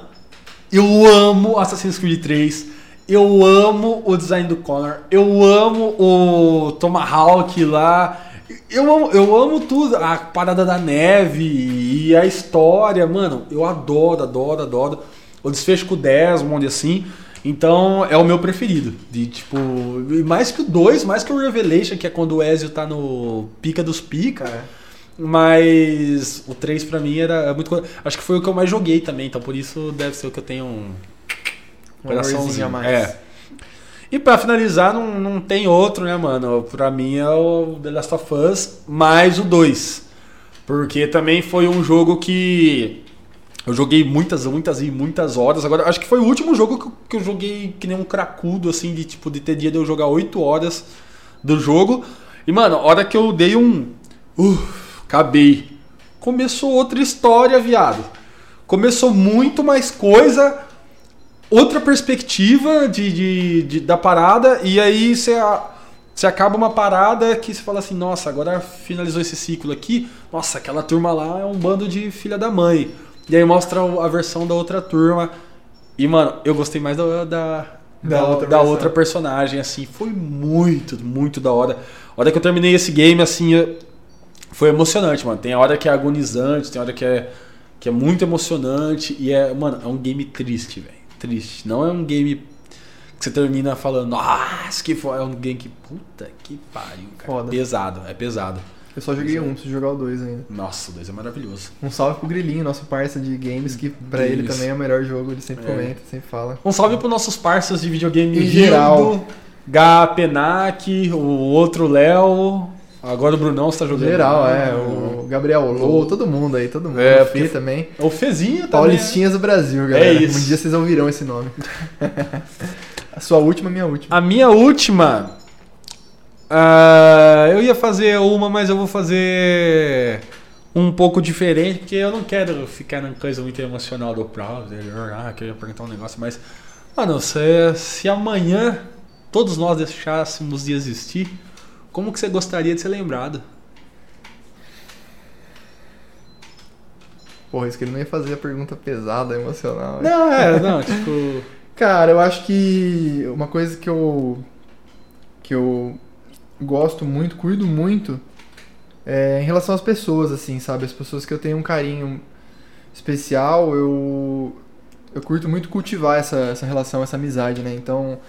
eu amo Assassin's Creed 3. Eu amo o design do Connor. Eu amo o Tomahawk lá. Eu amo, eu amo tudo. A parada da neve e a história, mano. Eu adoro, adoro, adoro. O desfecho com o Desmond, assim. Então é o meu preferido. De tipo. Mais que o 2, mais que o Revelation, que é quando o Ezio tá no pica dos pica. É. Mas o 3 pra mim era muito. co- Acho que foi o que eu mais joguei também, então por isso deve ser o que eu tenho um Um coraçãozinho a mais. É. E pra finalizar, não, não tem outro, né, mano? Pra mim é o The Last of Us mais o 2. Porque também foi um jogo que eu joguei muitas, muitas e muitas horas. Agora, acho que foi o último jogo que que eu joguei que nem um cracudo, assim, de tipo, de ter dia de eu jogar 8 horas do jogo. E, mano, a hora que eu dei um. Uh, acabei. Começou outra história, viado. Começou muito mais coisa, outra perspectiva de, de- de- da parada, e aí você, você acaba uma parada que você fala assim, nossa, agora finalizou esse ciclo aqui, nossa, aquela turma lá é um bando de filha da mãe. E aí mostra a versão da outra turma. E, mano, eu gostei mais da, da, Da da, outra da outra personagem, assim. Foi muito, muito da hora. A hora que eu terminei esse game, assim, foi emocionante, mano. Tem hora que é agonizante, tem hora que é, que é muito emocionante. E é, mano, é um game triste, velho. Triste. Não é um game que você termina falando, nossa, que foi. É um game que, puta que pariu, cara. Foda. Pesado, é pesado. Eu só joguei um, preciso jogar o dois ainda. Nossa, o 2 é maravilhoso. Um salve pro Grilinho, nosso parça de games, que pra Deles. ele também é o melhor jogo, ele sempre É. comenta, sempre fala. Um salve pros nossos parceiros de videogame Em geral. Gá Penac, o outro Léo. Agora o Brunão está jogando. Geral, é, o Gabriel Lou, todo mundo aí, todo mundo. É, o Fê também. O Fezinho também. Paulistinhas do Brasil, galera. isso. Um dia vocês ouvirão esse nome. A sua última, minha última. A minha última. ah, eu ia fazer uma, mas eu vou fazer um pouco diferente, porque eu não quero ficar na coisa muito emocional do browser. Ah, que eu ia perguntar um negócio, mas. Mano, se, se amanhã todos nós deixássemos de existir, como que você gostaria de ser lembrado? Porra, isso que ele não ia fazer a pergunta pesada, emocional. Não, é, não, tipo. Cara, eu acho que uma coisa que eu que eu gosto muito, cuido muito é em relação às pessoas, assim, sabe? As pessoas que eu tenho um carinho especial, eu eu curto muito cultivar essa, essa relação, essa amizade, né? Então,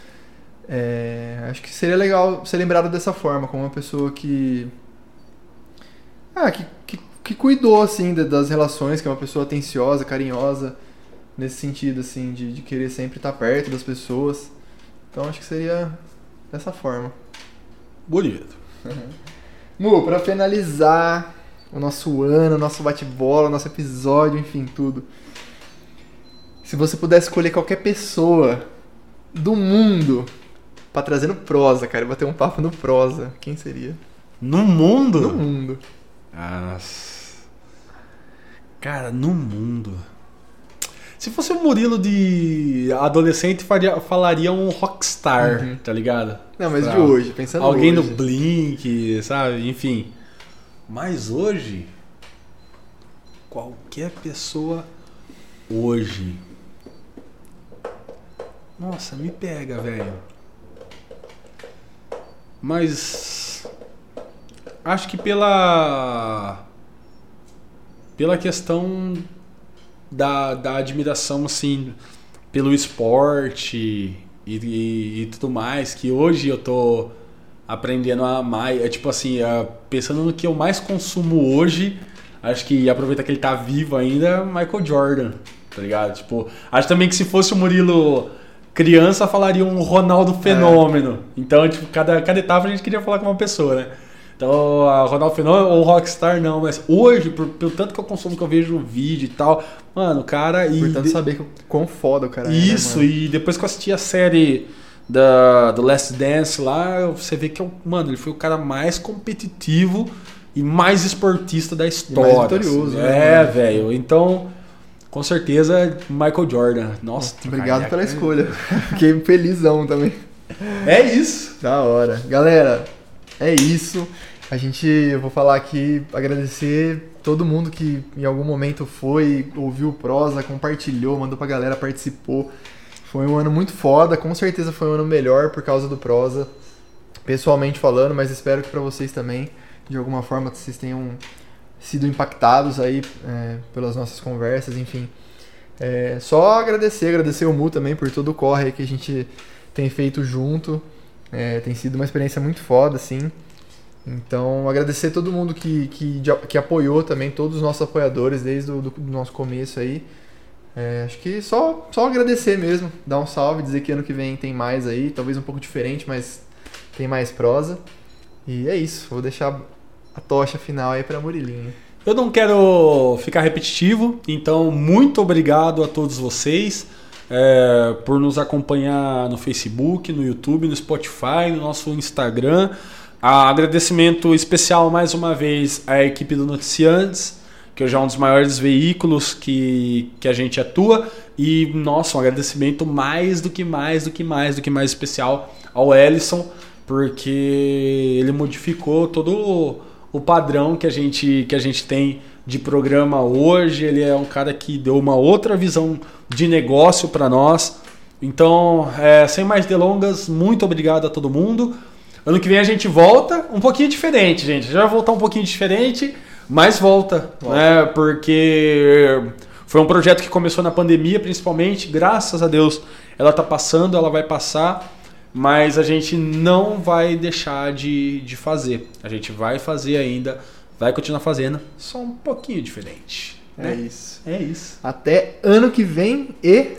é, acho que seria legal ser lembrado dessa forma, como uma pessoa que ah, que, que, que cuidou assim da- das relações, que é uma pessoa atenciosa, carinhosa nesse sentido, assim, de, de querer sempre estar perto das pessoas. Então acho que seria dessa forma. Bonito. Mu, pra finalizar o nosso ano, o nosso bate-bola, o nosso episódio, enfim, tudo. Se você pudesse escolher qualquer pessoa do mundo pra trazer no prosa, cara, bater um papo no prosa, quem seria? No mundo? No mundo. Nossa. Cara, no mundo. Se fosse o Murilo de adolescente, faria, falaria um rockstar, Uhum. tá ligado? Não, mas Pra de hoje, pensando Alguém hoje. no Blink, sabe? Enfim. Mas hoje. Qualquer pessoa hoje. Nossa, me pega, velho. Mas. Acho que pela. Pela questão da, da admiração, assim, pelo esporte e, e, e tudo mais, que hoje eu tô aprendendo a amar. É tipo assim, é, pensando no que eu mais consumo hoje, acho que aproveita que ele tá vivo ainda, Michael Jordan, tá ligado? Tipo, acho também que se fosse o Murilo criança, falaria um Ronaldo fenômeno. Então, tipo, cada, cada etapa a gente queria falar com uma pessoa, né? Então, a Ronaldo Fenômeno ou Rockstar não, mas hoje, por, pelo tanto que eu consumo, que eu vejo vídeo e tal, mano, o cara. E Por tanto de- saber que, quão foda o cara é, né, isso, e depois que eu assisti a série da, do Last Dance lá, você vê que, é o- mano, ele foi o cara mais competitivo e mais esportista da história. vitorioso, assim. né, É, velho. Então, com certeza, Michael Jordan. Nossa, Obrigado pela escolha. Fiquei felizão também. É isso. Da hora. Galera, é isso. A gente, eu vou falar aqui, agradecer todo mundo que em algum momento foi, ouviu o prosa, compartilhou, mandou pra galera, participou. Foi um ano muito foda, com certeza foi um ano melhor por causa do prosa, pessoalmente falando, mas espero que pra vocês também, de alguma forma, vocês tenham sido impactados aí é, pelas nossas conversas, enfim. É, só agradecer, agradecer o Mu também por todo o corre que a gente tem feito junto. É, tem sido uma experiência muito foda, assim. Então, agradecer todo mundo que, que, que apoiou também, todos os nossos apoiadores desde o do, do nosso começo aí. É, acho que só, só agradecer mesmo, dar um salve, dizer que ano que vem tem mais aí, talvez um pouco diferente, mas tem mais prosa. E é isso, vou deixar a tocha final aí pra Murilinho. Eu não quero ficar repetitivo, então muito obrigado a todos vocês é, por nos acompanhar no Facebook, no YouTube, no Spotify, no nosso Instagram. Ah, agradecimento especial mais uma vez à equipe do Noticiantes, que hoje é um dos maiores veículos que, que a gente atua. E, nossa, um agradecimento mais do que mais, do que mais, do que mais especial ao Ellison, porque ele modificou todo o, padrão que a, gente, que a gente tem de programa hoje. Ele é um cara que deu uma outra visão de negócio para nós. Então, é, sem mais delongas, muito obrigado a todo mundo. Ano que vem a gente volta um pouquinho diferente, gente. Já vai voltar um pouquinho diferente, mas volta, né? Porque foi um projeto que começou na pandemia, principalmente. Graças a Deus, ela tá passando, ela vai passar, mas a gente não vai deixar de, de fazer. A gente vai fazer ainda, vai continuar fazendo, só um pouquinho diferente. É né? isso. É isso. Até ano que vem e